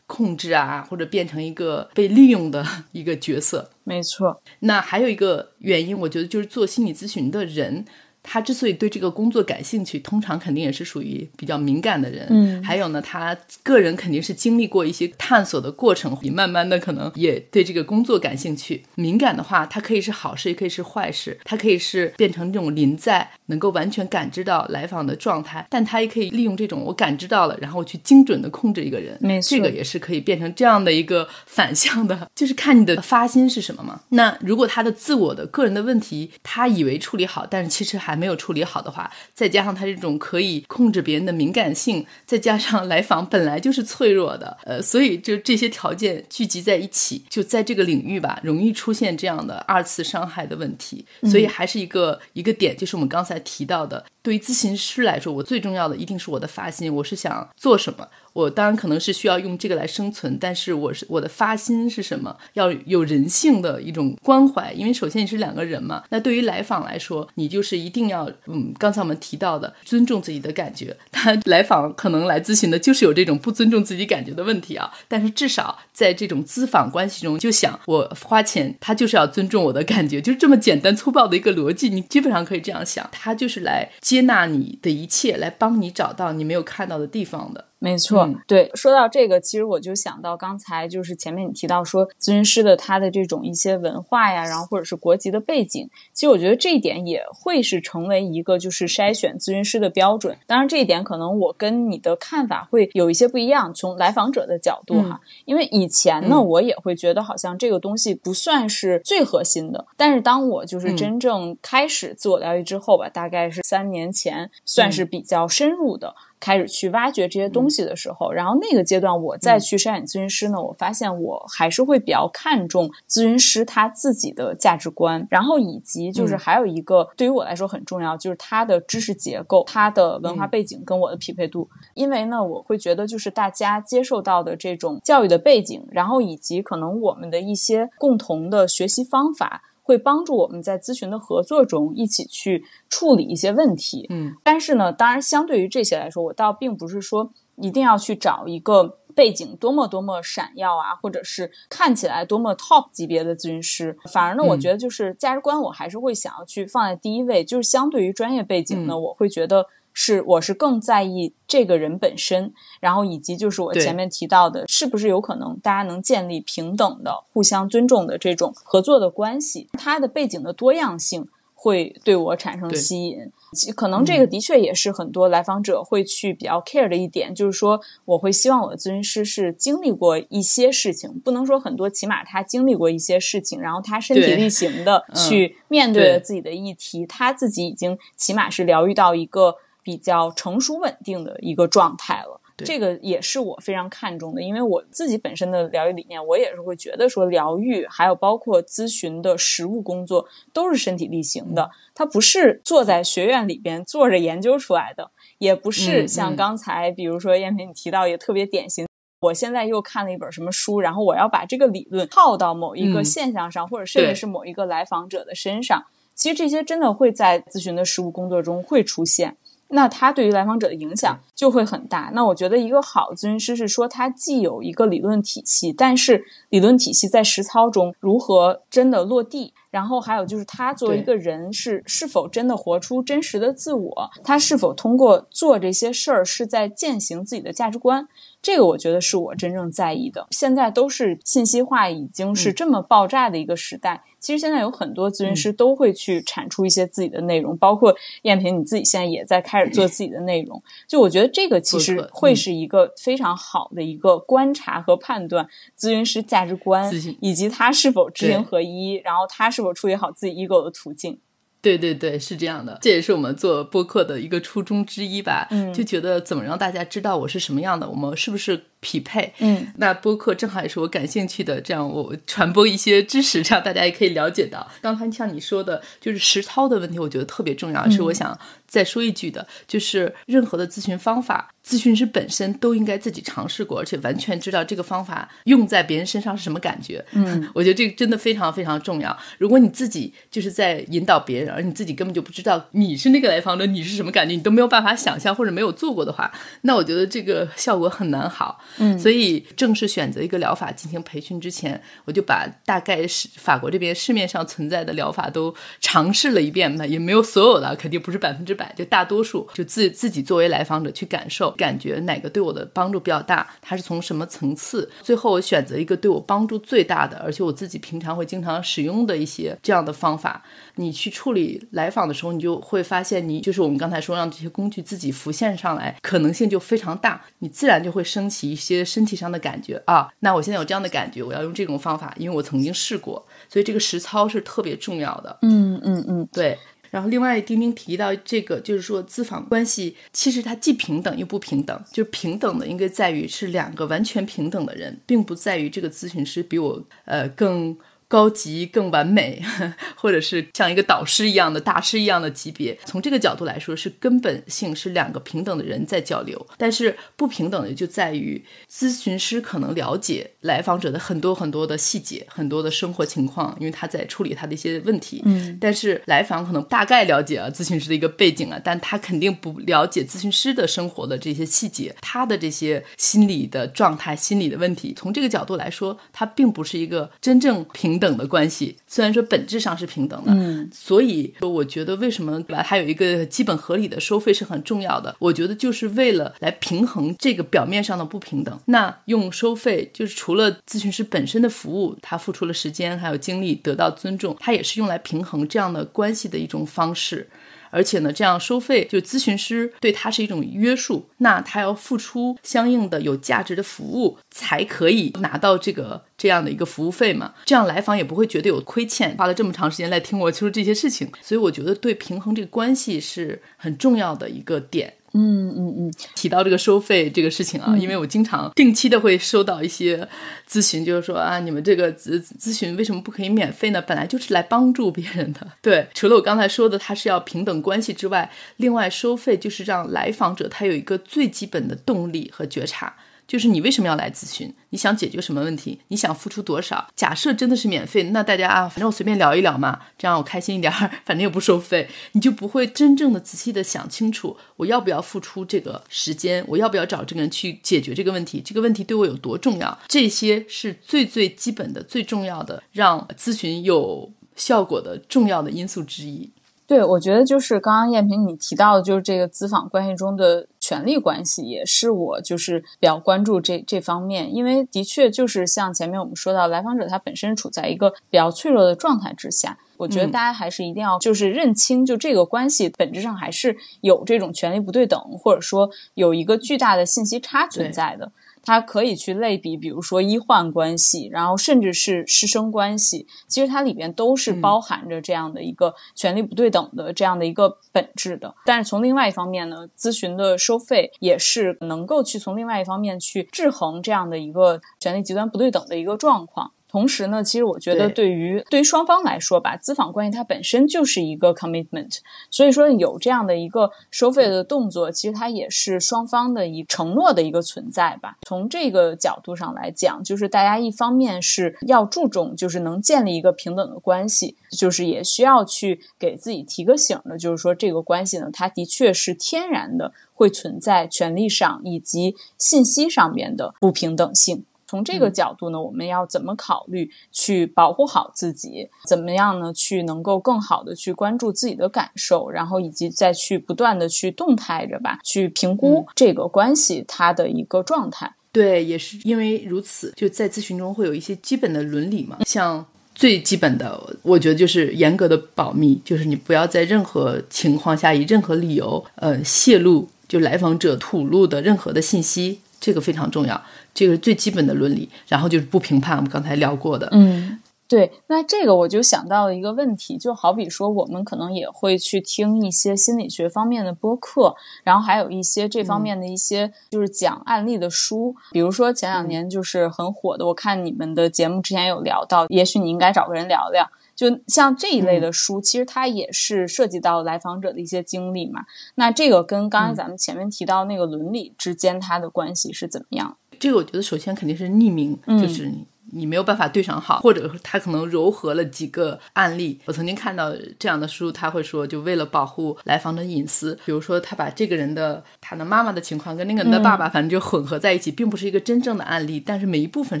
Speaker 2: 控制啊，或者变成一个被利用的一个角色。
Speaker 1: 没错。
Speaker 2: 那还有一个原因，我觉得就是做心理咨询的人。他之所以对这个工作感兴趣，通常肯定也是属于比较敏感的人。
Speaker 1: 嗯，
Speaker 2: 还有呢，他个人肯定是经历过一些探索的过程，你慢慢的可能也对这个工作感兴趣。敏感的话，它可以是好事，也可以是坏事。它可以是变成这种临在，能够完全感知到来访的状态，但他也可以利用这种我感知到了，然后去精准的控制一个人。
Speaker 1: 没错，
Speaker 2: 这个也是可以变成这样的一个反向的，就是看你的发心是什么嘛。那如果他的自我的个人的问题，他以为处理好，但是其实还。还没有处理好的话，再加上他这种可以控制别人的敏感性，再加上来访本来就是脆弱的，呃，所以就这些条件聚集在一起，就在这个领域吧，容易出现这样的二次伤害的问题。所以还是一个一个点，就是我们刚才提到的，对于咨询师来说，我最重要的一定是我的发心，我是想做什么。我当然可能是需要用这个来生存，但是我是我的发心是什么？要有人性的一种关怀，因为首先你是两个人嘛。那对于来访来说，你就是一定要，嗯，刚才我们提到的尊重自己的感觉。他来访可能来咨询的就是有这种不尊重自己感觉的问题啊。但是至少在这种咨访关系中，就想我花钱，他就是要尊重我的感觉，就是这么简单粗暴的一个逻辑，你基本上可以这样想，他就是来接纳你的一切，来帮你找到你没有看到的地方的。
Speaker 1: 没错，对，说到这个，其实我就想到刚才就是前面你提到说咨询师的他的这种一些文化呀，然后或者是国籍的背景，其实我觉得这一点也会是成为一个就是筛选咨询师的标准。当然，这一点可能我跟你的看法会有一些不一样，从来访者的角度哈，因为以前呢，我也会觉得好像这个东西不算是最核心的，但是当我就是真正开始自我疗愈之后吧，大概是三年前，算是比较深入的。开始去挖掘这些东西的时候，然后那个阶段我再去筛选咨询师呢，我发现我还是会比较看重咨询师他自己的价值观，然后以及就是还有一个对于我来说很重要，就是他的知识结构、他的文化背景跟我的匹配度，因为呢，我会觉得就是大家接受到的这种教育的背景，然后以及可能我们的一些共同的学习方法。会帮助我们在咨询的合作中一起去处理一些问题。
Speaker 2: 嗯，
Speaker 1: 但是呢，当然相对于这些来说，我倒并不是说一定要去找一个背景多么多么闪耀啊，或者是看起来多么 top 级别的咨询师。反而呢，我觉得就是价值观，我还是会想要去放在第一位。就是相对于专业背景呢，我会觉得。是，我是更在意这个人本身，然后以及就是我前面提到的，是不是有可能大家能建立平等的、互相尊重的这种合作的关系？他的背景的多样性会对我产生吸引。可能这个的确也是很多来访者会去比较 care 的一点，就是说我会希望我的咨询师是经历过一些事情，不能说很多，起码他经历过一些事情，然后他身体力行的去面对了自己的议题，他自己已经起码是疗愈到一个。比较成熟稳定的一个状态了，这个也是我非常看重的，因为我自己本身的疗愈理念，我也是会觉得说，疗愈还有包括咨询的实务工作都是身体力行的，它不是坐在学院里边坐着研究出来的，也不是像刚才比如说燕萍你提到也特别典型，我现在又看了一本什么书，然后我要把这个理论套到某一个现象上，或者甚至是某一个来访者的身上，其实这些真的会在咨询的实务工作中会出现。那他对于来访者的影响就会很大。那我觉得一个好咨询师是说，他既有一个理论体系，但是理论体系在实操中如何真的落地？然后还有就是他作为一个人是是否真的活出真实的自我？他是否通过做这些事儿是在践行自己的价值观？这个我觉得是我真正在意的。现在都是信息化已经是这么爆炸的一个时代。其实现在有很多咨询师都会去产出一些自己的内容，包括燕萍你自己现在也在开始做自己的内容。就我觉得这个其实会是一个非常好的一个观察和判断咨询师价值观以及他是否知行合一，然后他是否处理好自己 ego 的途径。
Speaker 2: 对对对，是这样的，这也是我们做播客的一个初衷之一吧。嗯，就觉得怎么让大家知道我是什么样的，我们是不是？匹配，
Speaker 1: 嗯，
Speaker 2: 那播客正好也是我感兴趣的，这样我传播一些知识，这样大家也可以了解到。刚才像你说的，就是实操的问题，我觉得特别重要，是我想再说一句的，就是任何的咨询方法，咨询师本身都应该自己尝试过，而且完全知道这个方法用在别人身上是什么感觉。
Speaker 1: 嗯，
Speaker 2: 我觉得这个真的非常非常重要。如果你自己就是在引导别人，而你自己根本就不知道你是那个来访者，你是什么感觉，你都没有办法想象或者没有做过的话，那我觉得这个效果很难好。
Speaker 1: 嗯，
Speaker 2: 所以正式选择一个疗法进行培训之前，我就把大概是法国这边市面上存在的疗法都尝试了一遍吧，也没有所有的，肯定不是百分之百，就大多数就自自己作为来访者去感受，感觉哪个对我的帮助比较大，它是从什么层次，最后我选择一个对我帮助最大的，而且我自己平常会经常使用的一些这样的方法。你去处理来访的时候，你就会发现，你就是我们刚才说让这些工具自己浮现上来，可能性就非常大，你自然就会升起一些身体上的感觉啊。那我现在有这样的感觉，我要用这种方法，因为我曾经试过，所以这个实操是特别重要的。
Speaker 1: 嗯嗯嗯，
Speaker 2: 对。然后另外，丁丁提到这个，就是说咨访关系其实它既平等又不平等，就是平等的应该在于是两个完全平等的人，并不在于这个咨询师比我呃更。高级更完美，或者是像一个导师一样的大师一样的级别，从这个角度来说，是根本性是两个平等的人在交流。但是不平等的就在于，咨询师可能了解来访者的很多很多的细节，很多的生活情况，因为他在处理他的一些问题。
Speaker 1: 嗯，
Speaker 2: 但是来访可能大概了解啊咨询师的一个背景啊，但他肯定不了解咨询师的生活的这些细节，他的这些心理的状态、心理的问题。从这个角度来说，他并不是一个真正平。平等的关系，虽然说本质上是平等的，
Speaker 1: 嗯，
Speaker 2: 所以说我觉得为什么吧，还有一个基本合理的收费是很重要的。我觉得就是为了来平衡这个表面上的不平等。那用收费就是除了咨询师本身的服务，他付出了时间还有精力得到尊重，他也是用来平衡这样的关系的一种方式。而且呢，这样收费就咨询师对他是一种约束，那他要付出相应的有价值的服务，才可以拿到这个这样的一个服务费嘛。这样来访也不会觉得有亏欠，花了这么长时间来听我说这些事情。所以我觉得对平衡这个关系是很重要的一个点。
Speaker 1: 嗯嗯嗯，
Speaker 2: 提到这个收费这个事情啊，因为我经常定期的会收到一些咨询，就是说啊，你们这个咨咨询为什么不可以免费呢？本来就是来帮助别人的。对，除了我刚才说的，它是要平等关系之外，另外收费就是让来访者他有一个最基本的动力和觉察。就是你为什么要来咨询？你想解决什么问题？你想付出多少？假设真的是免费，那大家啊，反正我随便聊一聊嘛，这样我开心一点儿，反正又不收费，你就不会真正的仔细的想清楚，我要不要付出这个时间？我要不要找这个人去解决这个问题？这个问题对我有多重要？这些是最最基本的、最重要的，让咨询有效果的重要的因素之一。
Speaker 1: 对，我觉得就是刚刚艳萍你提到的，就是这个咨访关系中的权力关系，也是我就是比较关注这这方面，因为的确就是像前面我们说到，来访者他本身处在一个比较脆弱的状态之下，我觉得大家还是一定要就是认清，就这个关系本质上还是有这种权力不对等，或者说有一个巨大的信息差存在的。它可以去类比，比如说医患关系，然后甚至是师生关系，其实它里边都是包含着这样的一个权力不对等的这样的一个本质的。但是从另外一方面呢，咨询的收费也是能够去从另外一方面去制衡这样的一个权力极端不对等的一个状况。同时呢，其实我觉得对于对于双方来说吧，咨访关系它本身就是一个 commitment，所以说有这样的一个收费的动作，其实它也是双方的一承诺的一个存在吧。从这个角度上来讲，就是大家一方面是要注重，就是能建立一个平等的关系，就是也需要去给自己提个醒的，就是说这个关系呢，它的确是天然的会存在权利上以及信息上面的不平等性。从这个角度呢，我们要怎么考虑去保护好自己？怎么样呢？去能够更好的去关注自己的感受，然后以及再去不断的去动态着吧，去评估这个关系它的一个状态。
Speaker 2: 对，也是因为如此，就在咨询中会有一些基本的伦理嘛，像最基本的，我觉得就是严格的保密，就是你不要在任何情况下以任何理由，呃，泄露就来访者吐露的任何的信息，这个非常重要。这个是最基本的伦理，然后就是不评判。我们刚才聊过的，
Speaker 1: 嗯，对。那这个我就想到了一个问题，就好比说，我们可能也会去听一些心理学方面的播客，然后还有一些这方面的一些就是讲案例的书，比如说前两年就是很火的，我看你们的节目之前有聊到，也许你应该找个人聊聊。就像这一类的书，其实它也是涉及到来访者的一些经历嘛。那这个跟刚才咱们前面提到那个伦理之间，它的关系是怎么样？
Speaker 2: 这个我觉得首先肯定是匿名，就是你你没有办法对上号，或者他可能糅合了几个案例。我曾经看到这样的书，他会说，就为了保护来访的隐私，比如说他把这个人的他的妈妈的情况跟那个人的爸爸，反正就混合在一起，并不是一个真正的案例，但是每一部分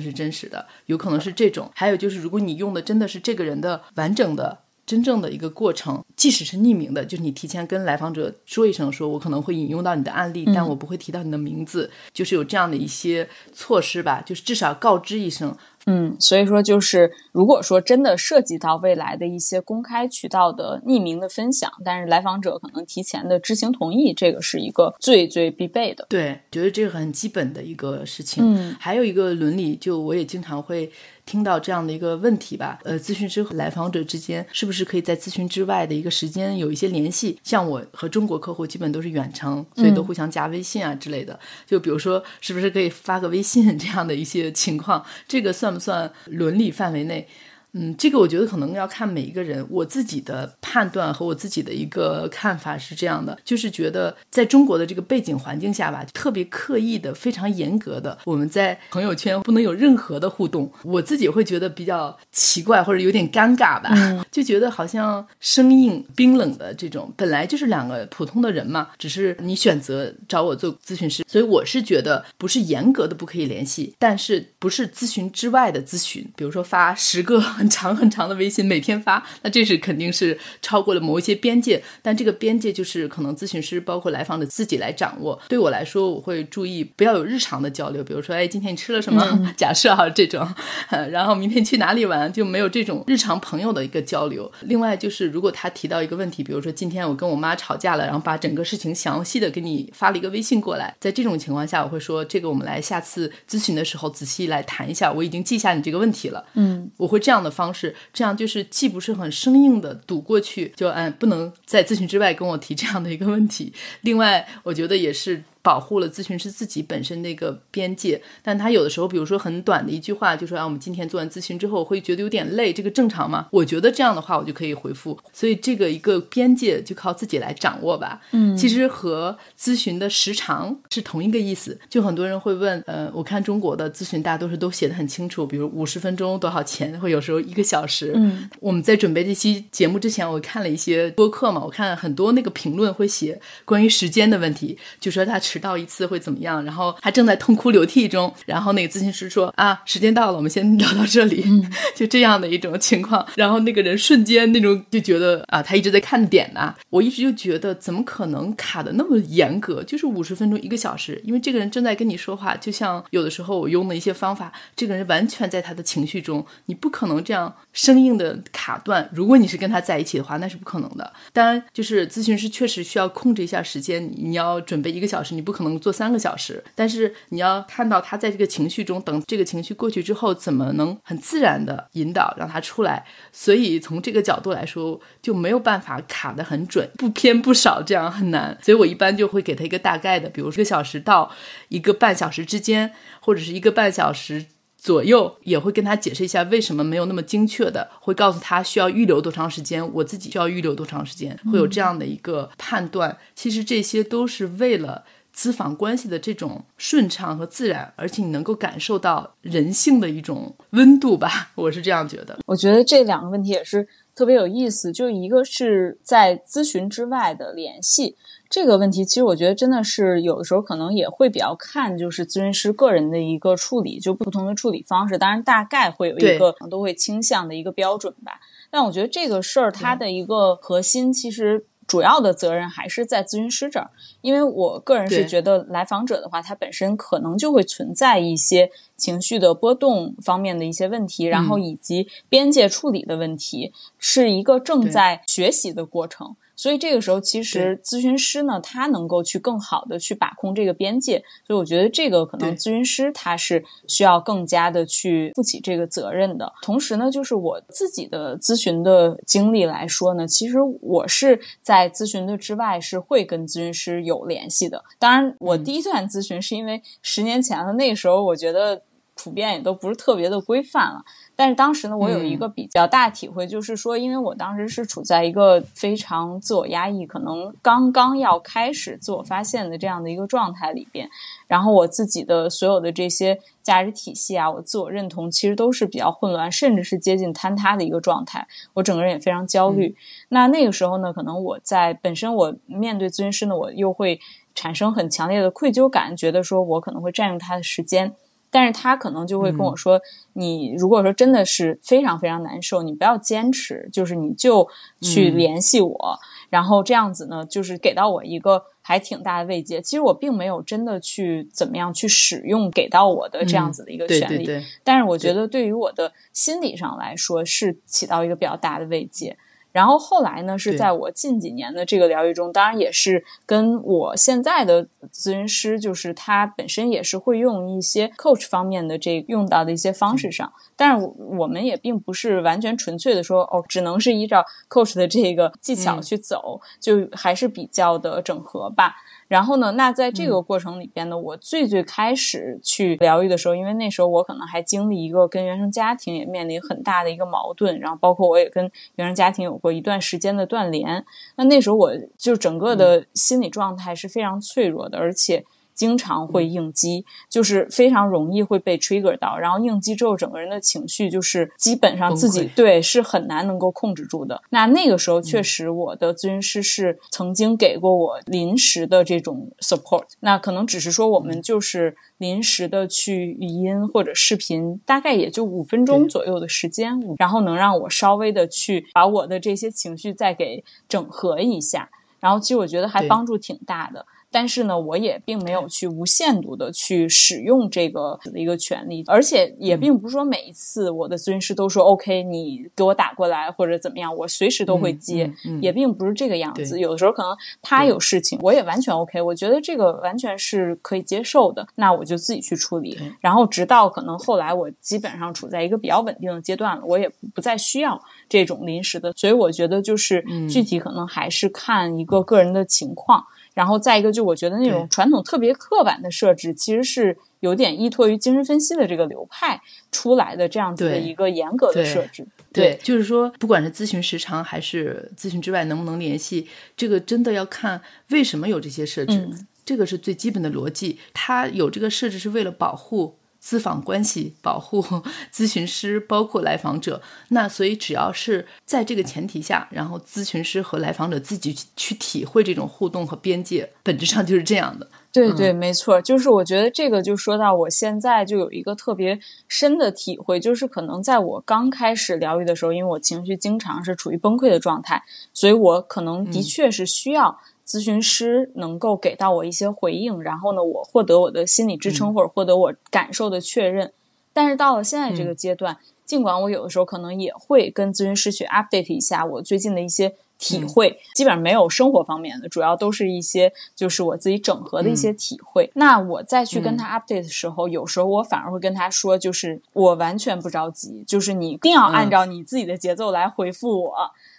Speaker 2: 是真实的，有可能是这种。还有就是，如果你用的真的是这个人的完整的。真正的一个过程，即使是匿名的，就是你提前跟来访者说一声，说我可能会引用到你的案例，但我不会提到你的名字，就是有这样的一些措施吧，就是至少告知一声。
Speaker 1: 嗯，所以说就是，如果说真的涉及到未来的一些公开渠道的匿名的分享，但是来访者可能提前的知情同意，这个是一个最最必备的。
Speaker 2: 对，觉得这个很基本的一个事情。
Speaker 1: 嗯，
Speaker 2: 还有一个伦理，就我也经常会听到这样的一个问题吧，呃，咨询师和来访者之间是不是可以在咨询之外的一个时间有一些联系？像我和中国客户基本都是远程，所以都互相加微信啊之类的。就比如说，是不是可以发个微信这样的一些情况？这个算不。算伦理范围内。嗯，这个我觉得可能要看每一个人。我自己的判断和我自己的一个看法是这样的，就是觉得在中国的这个背景环境下吧，特别刻意的、非常严格的，我们在朋友圈不能有任何的互动。我自己会觉得比较奇怪或者有点尴尬吧，就觉得好像生硬、冰冷的这种，本来就是两个普通的人嘛，只是你选择找我做咨询师，所以我是觉得不是严格的不可以联系，但是不是咨询之外的咨询，比如说发十个。很长很长的微信每天发，那这是肯定是超过了某一些边界，但这个边界就是可能咨询师包括来访者自己来掌握。对我来说，我会注意不要有日常的交流，比如说，哎，今天你吃了什么？假设哈这种，然后明天去哪里玩，就没有这种日常朋友的一个交流。另外就是，如果他提到一个问题，比如说今天我跟我妈吵架了，然后把整个事情详细的给你发了一个微信过来，在这种情况下，我会说这个我们来下次咨询的时候仔细来谈一下，我已经记下你这个问题了。
Speaker 1: 嗯，
Speaker 2: 我会这样的。方式，这样就是既不是很生硬的堵过去，就嗯不能在咨询之外跟我提这样的一个问题。另外，我觉得也是。保护了咨询师自己本身的一个边界，但他有的时候，比如说很短的一句话，就说啊，我们今天做完咨询之后会觉得有点累，这个正常吗？我觉得这样的话，我就可以回复。所以这个一个边界就靠自己来掌握吧。
Speaker 1: 嗯，
Speaker 2: 其实和咨询的时长是同一个意思。就很多人会问，呃，我看中国的咨询大多数都写的很清楚，比如五十分钟多少钱，或有时候一个小时。
Speaker 1: 嗯，
Speaker 2: 我们在准备这期节目之前，我看了一些播客嘛，我看很多那个评论会写关于时间的问题，就说他。迟到一次会怎么样？然后他正在痛哭流涕中，然后那个咨询师说：“啊，时间到了，我们先聊到这里。”就这样的一种情况，然后那个人瞬间那种就觉得啊，他一直在看点呐。我一直就觉得，怎么可能卡的那么严格？就是五十分钟一个小时，因为这个人正在跟你说话，就像有的时候我用的一些方法，这个人完全在他的情绪中，你不可能这样生硬的卡断。如果你是跟他在一起的话，那是不可能的。当然，就是咨询师确实需要控制一下时间，你要准备一个小时，你。不可能做三个小时，但是你要看到他在这个情绪中，等这个情绪过去之后，怎么能很自然的引导让他出来？所以从这个角度来说，就没有办法卡得很准，不偏不少，这样很难。所以我一般就会给他一个大概的，比如说一个小时到一个半小时之间，或者是一个半小时左右，也会跟他解释一下为什么没有那么精确的，会告诉他需要预留多长时间，我自己需要预留多长时间，会有这样的一个判断。其实这些都是为了。咨访关系的这种顺畅和自然，而且你能够感受到人性的一种温度吧，我是这样觉得。
Speaker 1: 我觉得这两个问题也是特别有意思，就一个是在咨询之外的联系这个问题，其实我觉得真的是有的时候可能也会比较看就是咨询师个人的一个处理，就不同的处理方式，当然大概会有一个都会倾向的一个标准吧。但我觉得这个事儿它的一个核心其实。主要的责任还是在咨询师这儿，因为我个人是觉得来访者的话，他本身可能就会存在一些情绪的波动方面的一些问题，然后以及边界处理的问题，是一个正在学习的过程。所以这个时候，其实咨询师呢，他能够去更好的去把控这个边界。所以我觉得这个可能咨询师他是需要更加的去负起这个责任的。同时呢，就是我自己的咨询的经历来说呢，其实我是在咨询的之外是会跟咨询师有联系的。当然，我第一段咨询是因为十年前了，那个时候我觉得普遍也都不是特别的规范了。但是当时呢，我有一个比较大体会，就是说，因为我当时是处在一个非常自我压抑，可能刚刚要开始自我发现的这样的一个状态里边，然后我自己的所有的这些价值体系啊，我自我认同其实都是比较混乱，甚至是接近坍塌的一个状态，我整个人也非常焦虑。那那个时候呢，可能我在本身我面对咨询师呢，我又会产生很强烈的愧疚感，觉得说我可能会占用他的时间。但是他可能就会跟我说：“你如果说真的是非常非常难受，你不要坚持，就是你就去联系我，然后这样子呢，就是给到我一个还挺大的慰藉。其实我并没有真的去怎么样去使用给到我的这样子的一个权利，但是我觉得对于我的心理上来说是起到一个比较大的慰藉。”然后后来呢，是在我近几年的这个疗愈中，当然也是跟我现在的咨询师，就是他本身也是会用一些 coach 方面的这用到的一些方式上，但是我们也并不是完全纯粹的说哦，只能是依照 coach 的这个技巧去走，就还是比较的整合吧。然后呢？那在这个过程里边呢，我最最开始去疗愈的时候，因为那时候我可能还经历一个跟原生家庭也面临很大的一个矛盾，然后包括我也跟原生家庭有过一段时间的断联。那那时候我就整个的心理状态是非常脆弱的，而且。经常会应激，就是非常容易会被 trigger 到，然后应激之后，整个人的情绪就是基本上自己对是很难能够控制住的。那那个时候，确实我的咨询师是曾经给过我临时的这种 support。那可能只是说我们就是临时的去语音或者视频，大概也就五分钟左右的时间，然后能让我稍微的去把我的这些情绪再给整合一下。然后其实我觉得还帮助挺大的。但是呢，我也并没有去无限度的去使用这个的一个权利，而且也并不是说每一次我的咨询师都说 OK，你给我打过来或者怎么样，我随时都会接，也并不是这个样子。有的时候可能他有事情，我也完全 OK，我觉得这个完全是可以接受的，那我就自己去处理。然后直到可能后来我基本上处在一个比较稳定的阶段了，我也不再需要这种临时的，所以我觉得就是具体可能还是看一个个人的情况。然后再一个，就我觉得那种传统特别刻板的设置，其实是有点依托于精神分析的这个流派出来的这样子的一个严格的设置。
Speaker 2: 对，就是说，不管是咨询时长还是咨询之外能不能联系，这个真的要看为什么有这些设置，这个是最基本的逻辑。它有这个设置是为了保护。咨访关系保护咨询师，包括来访者，那所以只要是在这个前提下，然后咨询师和来访者自己去体会这种互动和边界，本质上就是这样的。
Speaker 1: 对对，没错，就是我觉得这个就说到我现在就有一个特别深的体会，就是可能在我刚开始疗愈的时候，因为我情绪经常是处于崩溃的状态，所以我可能的确是需要。咨询师能够给到我一些回应，然后呢，我获得我的心理支撑或者获得我感受的确认。但是到了现在这个阶段，尽管我有的时候可能也会跟咨询师去 update 一下我最近的一些。体会基本上没有生活方面的，主要都是一些就是我自己整合的一些体会。那我再去跟他 update 的时候，有时候我反而会跟他说，就是我完全不着急，就是你一定要按照你自己的节奏来回复我。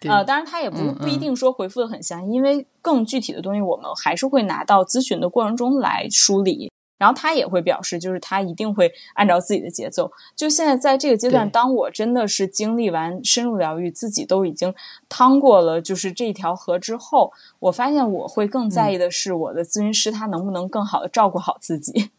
Speaker 1: 呃，当然他也不不一定说回复的很详细，因为更具体的东西我们还是会拿到咨询的过程中来梳理。然后他也会表示，就是他一定会按照自己的节奏。就现在在这个阶段，当我真的是经历完深入疗愈，自己都已经趟过了就是这条河之后，我发现我会更在意的是我的咨询师他能不能更好的照顾好自己。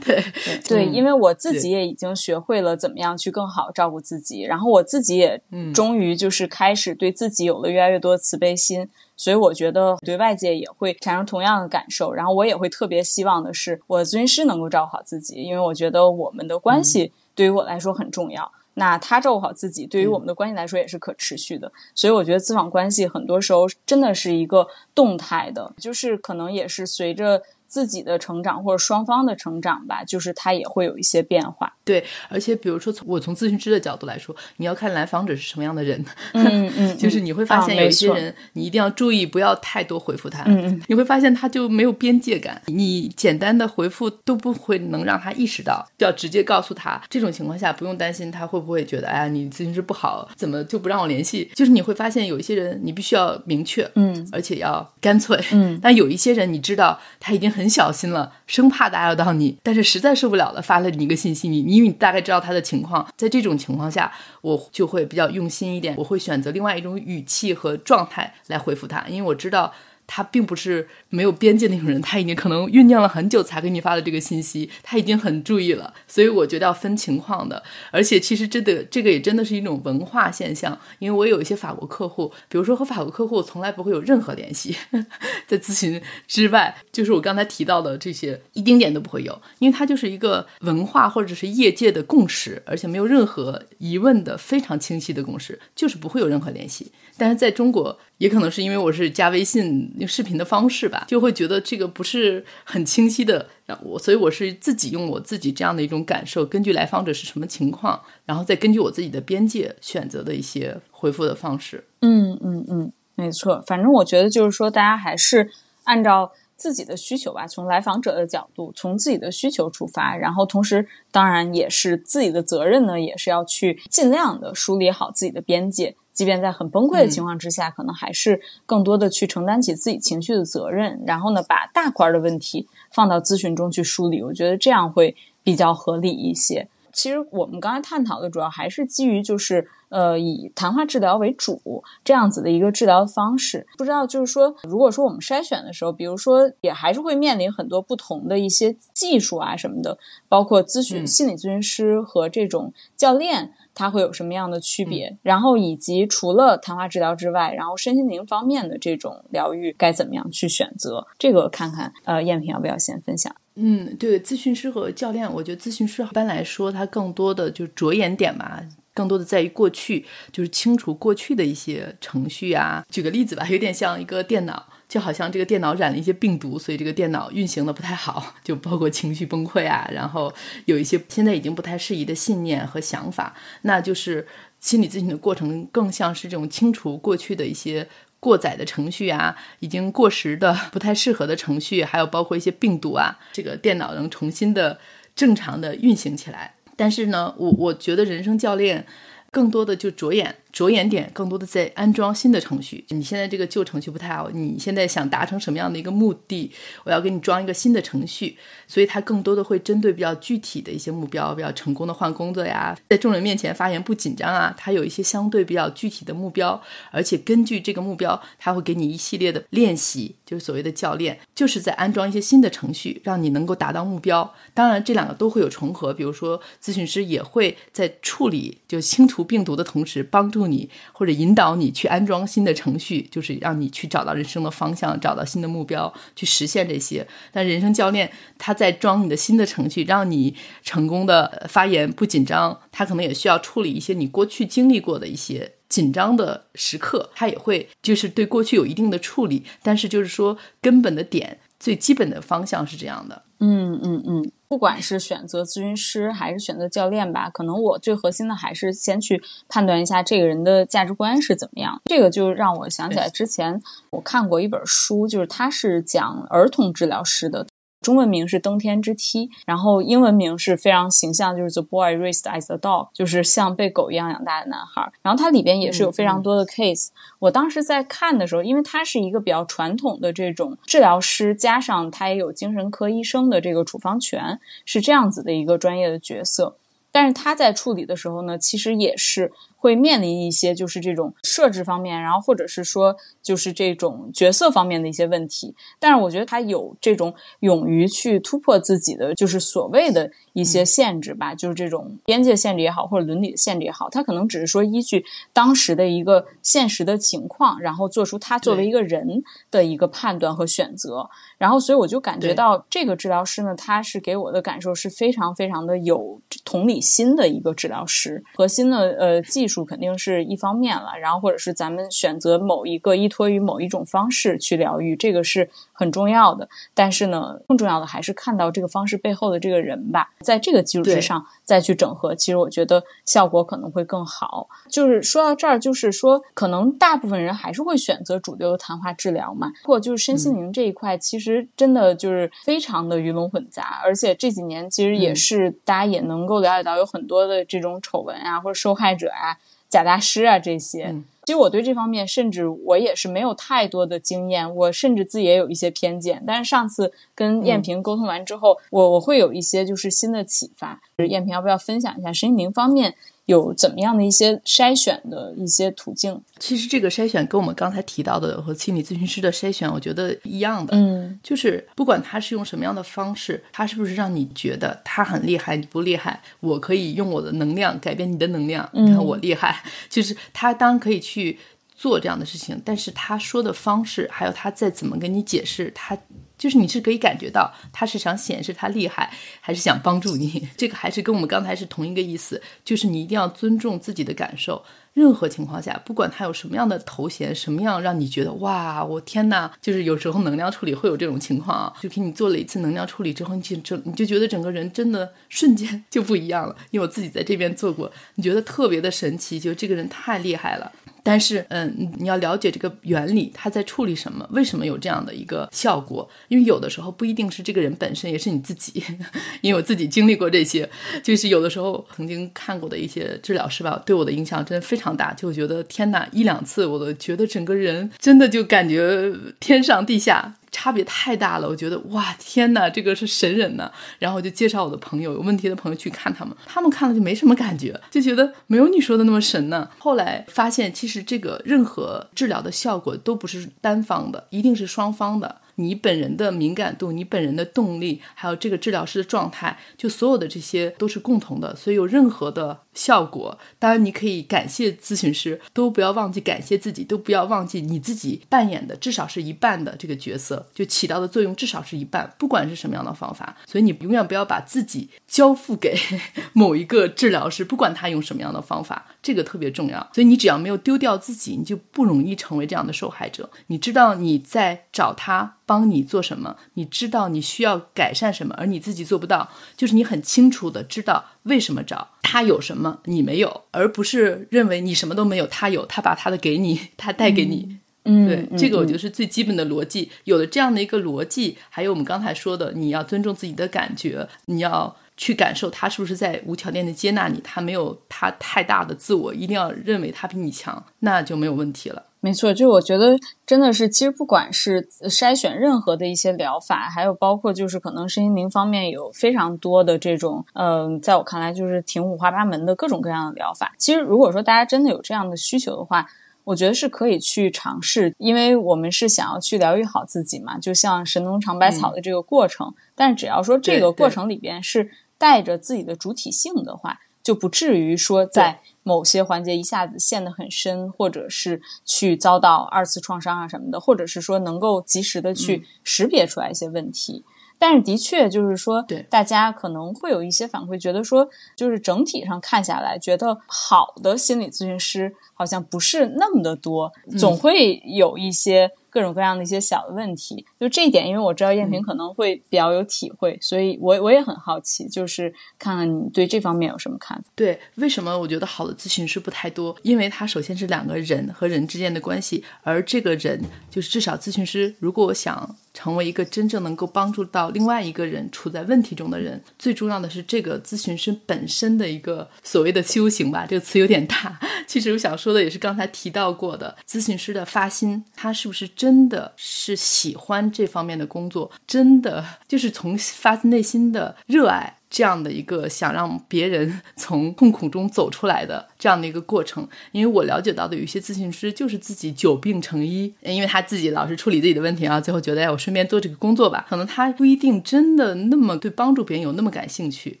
Speaker 2: 对
Speaker 1: 对，因为我自己也已经学会了怎么样去更好照顾自己，然后我自己也终于就是开始对自己有了越来越多的慈悲心。所以我觉得对外界也会产生同样的感受，然后我也会特别希望的是，我的咨询师能够照顾好自己，因为我觉得我们的关系对于我来说很重要。那他照顾好自己，对于我们的关系来说也是可持续的。所以我觉得咨访关系很多时候真的是一个动态的，就是可能也是随着。自己的成长或者双方的成长吧，就是他也会有一些变化。
Speaker 2: 对，而且比如说从我从咨询师的角度来说，你要看来访者是什么样的人。
Speaker 1: 嗯嗯，
Speaker 2: 就是你会发现有一些人，你一定要注意不要太多回复他。嗯嗯，你会发现他就没有边界感，你简单的回复都不会能让他意识到，就要直接告诉他。这种情况下不用担心他会不会觉得，哎呀，你咨询师不好，怎么就不让我联系？就是你会发现有一些人，你必须要明确，
Speaker 1: 嗯，
Speaker 2: 而且要干脆，
Speaker 1: 嗯。
Speaker 2: 但有一些人，你知道他已经很。很小心了，生怕打扰到你，但是实在受不了了，发了你一个信息，你因为你大概知道他的情况，在这种情况下，我就会比较用心一点，我会选择另外一种语气和状态来回复他，因为我知道。他并不是没有边界那种人，他已经可能酝酿了很久才给你发的这个信息，他已经很注意了，所以我觉得要分情况的。而且其实真的这个也真的是一种文化现象，因为我有一些法国客户，比如说和法国客户从来不会有任何联系，在咨询之外，就是我刚才提到的这些一丁点都不会有，因为它就是一个文化或者是业界的共识，而且没有任何疑问的非常清晰的共识，就是不会有任何联系。但是在中国。也可能是因为我是加微信用视频的方式吧，就会觉得这个不是很清晰的，让我，所以我是自己用我自己这样的一种感受，根据来访者是什么情况，然后再根据我自己的边界选择的一些回复的方式。
Speaker 1: 嗯嗯嗯，没错，反正我觉得就是说，大家还是按照自己的需求吧，从来访者的角度，从自己的需求出发，然后同时当然也是自己的责任呢，也是要去尽量的梳理好自己的边界。即便在很崩溃的情况之下，可能还是更多的去承担起自己情绪的责任，然后呢，把大块的问题放到咨询中去梳理，我觉得这样会比较合理一些。其实我们刚才探讨的主要还是基于就是呃以谈话治疗为主这样子的一个治疗方式。不知道就是说，如果说我们筛选的时候，比如说也还是会面临很多不同的一些技术啊什么的，包括咨询心理咨询师和这种教练。它会有什么样的区别？然后以及除了谈话治疗之外，然后身心灵方面的这种疗愈该怎么样去选择？这个看看，呃，燕平要不要先分享？
Speaker 2: 嗯，对，咨询师和教练，我觉得咨询师一般来说，他更多的就是着眼点嘛，更多的在于过去，就是清除过去的一些程序啊。举个例子吧，有点像一个电脑。就好像这个电脑染了一些病毒，所以这个电脑运行的不太好，就包括情绪崩溃啊，然后有一些现在已经不太适宜的信念和想法，那就是心理咨询的过程更像是这种清除过去的一些过载的程序啊，已经过时的不太适合的程序，还有包括一些病毒啊，这个电脑能重新的正常的运行起来。但是呢，我我觉得人生教练更多的就着眼。着眼点更多的在安装新的程序。你现在这个旧程序不太好，你现在想达成什么样的一个目的？我要给你装一个新的程序，所以它更多的会针对比较具体的一些目标，比较成功的换工作呀，在众人面前发言不紧张啊，它有一些相对比较具体的目标，而且根据这个目标，它会给你一系列的练习，就是所谓的教练，就是在安装一些新的程序，让你能够达到目标。当然，这两个都会有重合，比如说咨询师也会在处理就清除病毒的同时，帮助。你或者引导你去安装新的程序，就是让你去找到人生的方向，找到新的目标，去实现这些。但人生教练他在装你的新的程序，让你成功的发言不紧张。他可能也需要处理一些你过去经历过的一些紧张的时刻，他也会就是对过去有一定的处理。但是就是说根本的点，最基本的方向是这样的。
Speaker 1: 嗯嗯嗯。不管是选择咨询师还是选择教练吧，可能我最核心的还是先去判断一下这个人的价值观是怎么样。这个就让我想起来之前我看过一本书，就是他是讲儿童治疗师的。中文名是登天之梯，然后英文名是非常形象，就是 The Boy Raised as a Dog，就是像被狗一样养大的男孩。然后它里边也是有非常多的 case。我当时在看的时候，因为它是一个比较传统的这种治疗师，加上他也有精神科医生的这个处方权，是这样子的一个专业的角色。但是他在处理的时候呢，其实也是。会面临一些就是这种设置方面，然后或者是说就是这种角色方面的一些问题。但是我觉得他有这种勇于去突破自己的，就是所谓的一些限制吧，就是这种边界限制也好，或者伦理的限制也好，他可能只是说依据当时的一个现实的情况，然后做出他作为一个人的一个判断和选择。然后，所以我就感觉到这个治疗师呢，他是给我的感受是非常非常的有同理心的一个治疗师。核心的呃技术。肯定是一方面了，然后或者是咱们选择某一个依托于某一种方式去疗愈，这个是很重要的。但是呢，更重要的还是看到这个方式背后的这个人吧，在这个基础之上再去整合，其实我觉得效果可能会更好。就是说到这儿，就是说可能大部分人还是会选择主流的谈话治疗嘛，或就是身心灵这一块，其实真的就是非常的鱼龙混杂，而且这几年其实也是大家也能够了解到有很多的这种丑闻啊，或者受害者啊。假大师啊，这些，其实我对这方面，甚至我也是没有太多的经验，我甚至自己也有一些偏见。但是上次跟艳萍沟通完之后，我我会有一些就是新的启发。就是艳萍要不要分享一下身心灵方面？有怎么样的一些筛选的一些途径？
Speaker 2: 其实这个筛选跟我们刚才提到的和心理咨询师的筛选，我觉得一样的。
Speaker 1: 嗯，
Speaker 2: 就是不管他是用什么样的方式，他是不是让你觉得他很厉害，你不厉害，我可以用我的能量改变你的能量，你看我厉害。就是他当然可以去做这样的事情，但是他说的方式，还有他再怎么跟你解释，他。就是你是可以感觉到他是想显示他厉害，还是想帮助你？这个还是跟我们刚才是同一个意思。就是你一定要尊重自己的感受。任何情况下，不管他有什么样的头衔，什么样让你觉得哇，我天哪！就是有时候能量处理会有这种情况啊。就给你做了一次能量处理之后，你就整你就觉得整个人真的瞬间就不一样了。因为我自己在这边做过，你觉得特别的神奇，就这个人太厉害了。但是，嗯，你要了解这个原理，他在处理什么，为什么有这样的一个效果？因为有的时候不一定是这个人本身，也是你自己。因为我自己经历过这些，就是有的时候曾经看过的一些治疗师吧，对我的影响真的非常大。就觉得天哪，一两次我都觉得整个人真的就感觉天上地下。差别太大了，我觉得哇天哪，这个是神人呢。然后我就介绍我的朋友，有问题的朋友去看他们，他们看了就没什么感觉，就觉得没有你说的那么神呢。后来发现，其实这个任何治疗的效果都不是单方的，一定是双方的。你本人的敏感度，你本人的动力，还有这个治疗师的状态，就所有的这些都是共同的。所以有任何的效果。当然，你可以感谢咨询师，都不要忘记感谢自己，都不要忘记你自己扮演的至少是一半的这个角色，就起到的作用至少是一半，不管是什么样的方法。所以你永远不要把自己交付给 某一个治疗师，不管他用什么样的方法，这个特别重要。所以你只要没有丢掉自己，你就不容易成为这样的受害者。你知道你在找他帮你做什么，你知道你需要改善什么，而你自己做不到，就是你很清楚的知道为什么找他有什么你没有，而不是认为你什么都没有，他有，他把他的给你，他带给你。
Speaker 1: 嗯，
Speaker 2: 对，这个我觉得是最基本的逻辑。有了这样的一个逻辑，还有我们刚才说的，你要尊重自己的感觉，你要去感受他是不是在无条件的接纳你，他没有他太大的自我，一定要认为他比你强，那就没有问题了。
Speaker 1: 没错，就我觉得真的是，其实不管是筛选任何的一些疗法，还有包括就是可能身心灵方面有非常多的这种，嗯，在我看来就是挺五花八门的各种各样的疗法。其实如果说大家真的有这样的需求的话，我觉得是可以去尝试，因为我们是想要去疗愈好自己嘛，就像神农尝百草的这个过程。但是只要说这个过程里边是带着自己的主体性的话，就不至于说在某些环节一下子陷得很深，或者是去遭到二次创伤啊什么的，或者是说能够及时的去识别出来一些问题。但是的确就是说，
Speaker 2: 对
Speaker 1: 大家可能会有一些反馈，觉得说，就是整体上看下来，觉得好的心理咨询师好像不是那么的多，总会有一些各种各样的一些小的问题。就这一点，因为我知道燕平可能会比较有体会，所以我我也很好奇，就是看看你对这方面有什么看法。
Speaker 2: 对，为什么我觉得好的咨询师不太多？因为他首先是两个人和人之间的关系，而这个人就是至少咨询师，如果我想。成为一个真正能够帮助到另外一个人处在问题中的人，最重要的是这个咨询师本身的一个所谓的修行吧。这个词有点大，其实我想说的也是刚才提到过的，咨询师的发心，他是不是真的是喜欢这方面的工作，真的就是从发自内心的热爱。这样的一个想让别人从痛苦中走出来的这样的一个过程，因为我了解到的有一些咨询师就是自己久病成医，因为他自己老是处理自己的问题啊，最后觉得哎，我顺便做这个工作吧，可能他不一定真的那么对帮助别人有那么感兴趣。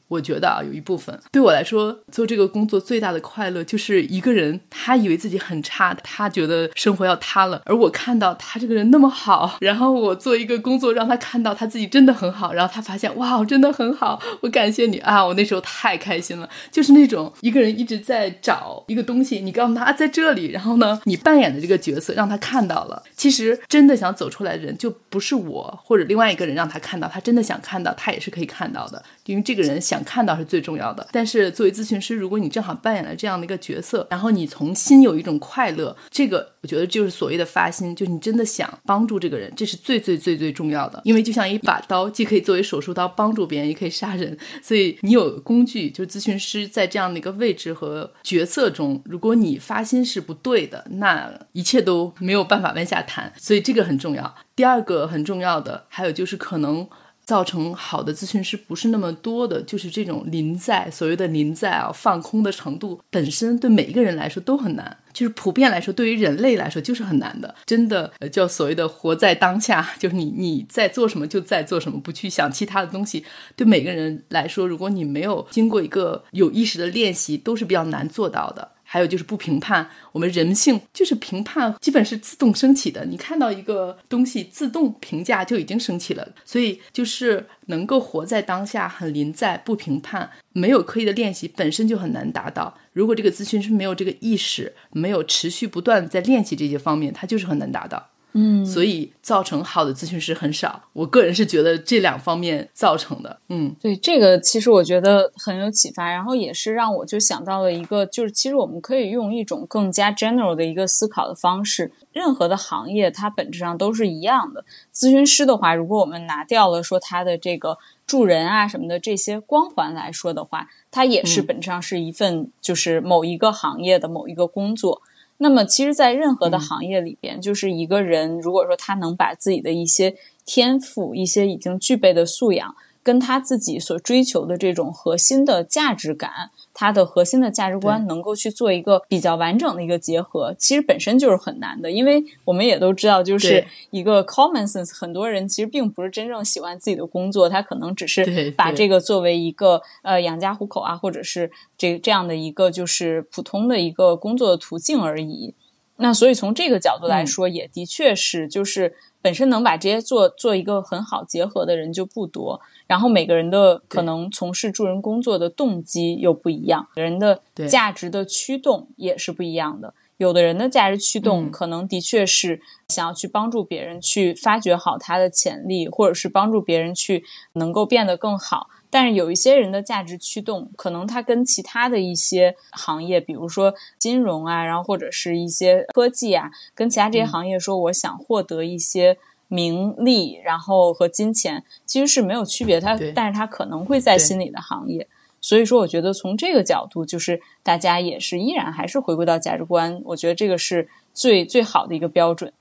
Speaker 2: 我觉得啊，有一部分对我来说做这个工作最大的快乐就是一个人，他以为自己很差，他觉得生活要塌了，而我看到他这个人那么好，然后我做一个工作让他看到他自己真的很好，然后他发现哇，真的很好，我感。谢你啊！我那时候太开心了，就是那种一个人一直在找找一个东西，你告诉他啊，在这里，然后呢，你扮演的这个角色让他看到了。其实真的想走出来的人，就不是我或者另外一个人让他看到，他真的想看到，他也是可以看到的，因为这个人想看到是最重要的。但是作为咨询师，如果你正好扮演了这样的一个角色，然后你从心有一种快乐，这个我觉得就是所谓的发心，就你真的想帮助这个人，这是最最最最重要的。因为就像一把刀，既可以作为手术刀帮助别人，也可以杀人。所以你有工具，就是咨询师在这样的一个位置和角色中，如果你发心是不对的，那一切都没有办法往下谈。所以这个很重要。第二个很重要的，还有就是可能。造成好的咨询师不是那么多的，就是这种临在所谓的临在啊，放空的程度本身对每一个人来说都很难，就是普遍来说，对于人类来说就是很难的。真的呃叫所谓的活在当下，就是你你在做什么就在做什么，不去想其他的东西。对每个人来说，如果你没有经过一个有意识的练习，都是比较难做到的。还有就是不评判，我们人性就是评判，基本是自动升起的。你看到一个东西，自动评价就已经升起了。所以就是能够活在当下，很临在，不评判，没有刻意的练习，本身就很难达到。如果这个咨询师没有这个意识，没有持续不断在练习这些方面，他就是很难达到。
Speaker 1: 嗯，
Speaker 2: 所以造成好的咨询师很少。我个人是觉得这两方面造成的。嗯，
Speaker 1: 对，这个其实我觉得很有启发，然后也是让我就想到了一个，就是其实我们可以用一种更加 general 的一个思考的方式。任何的行业它本质上都是一样的。咨询师的话，如果我们拿掉了说他的这个助人啊什么的这些光环来说的话，它也是本质上是一份就是某一个行业的某一个工作。那么，其实，在任何的行业里边，就是一个人，如果说他能把自己的一些天赋、一些已经具备的素养，跟他自己所追求的这种核心的价值感，他的核心的价值观能够去做一个比较完整的一个结合，其实本身就是很难的。因为我们也都知道，就是一个 common sense，很多人其实并不是真正喜欢自己的工作，他可能只是把这个作为一个呃养家糊口啊，或者是这这样的一个就是普通的一个工作的途径而已。那所以从这个角度来说，也的确是就是。本身能把这些做做一个很好结合的人就不多，然后每个人的可能从事助人工作的动机又不一样，人的价值的驱动也是不一样的。有的人的价值驱动可能的确是想要去帮助别人去发掘好他的潜力，或者是帮助别人去能够变得更好。但是有一些人的价值驱动，可能他跟其他的一些行业，比如说金融啊，然后或者是一些科技啊，跟其他这些行业说，我想获得一些名利，然后和金钱，其实是没有区别。它，但是它可能会在心理的行业。所以说，我觉得从这个角度，就是大家也是依然还是回归到价值观，我觉得这个是最最好的一个标准。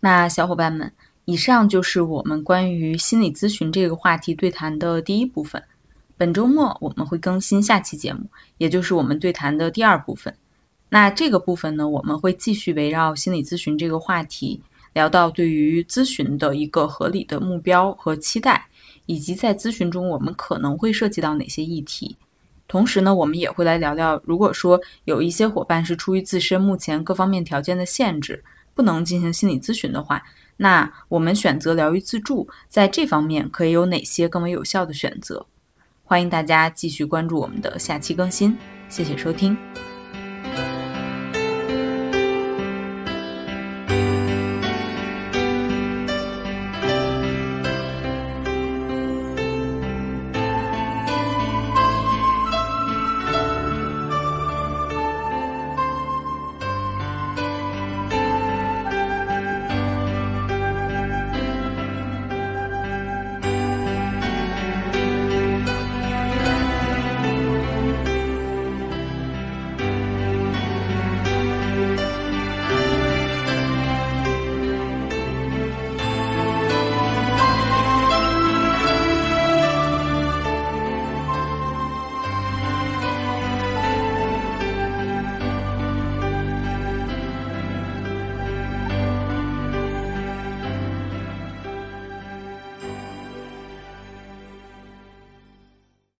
Speaker 3: 那小伙伴们。以上就是我们关于心理咨询这个话题对谈的第一部分。本周末我们会更新下期节目，也就是我们对谈的第二部分。那这个部分呢，我们会继续围绕心理咨询这个话题，聊到对于咨询的一个合理的目标和期待，以及在咨询中我们可能会涉及到哪些议题。同时呢，我们也会来聊聊，如果说有一些伙伴是出于自身目前各方面条件的限制，不能进行心理咨询的话。那我们选择疗愈自助，在这方面可以有哪些更为有效的选择？欢迎大家继续关注我们的下期更新，谢谢收听。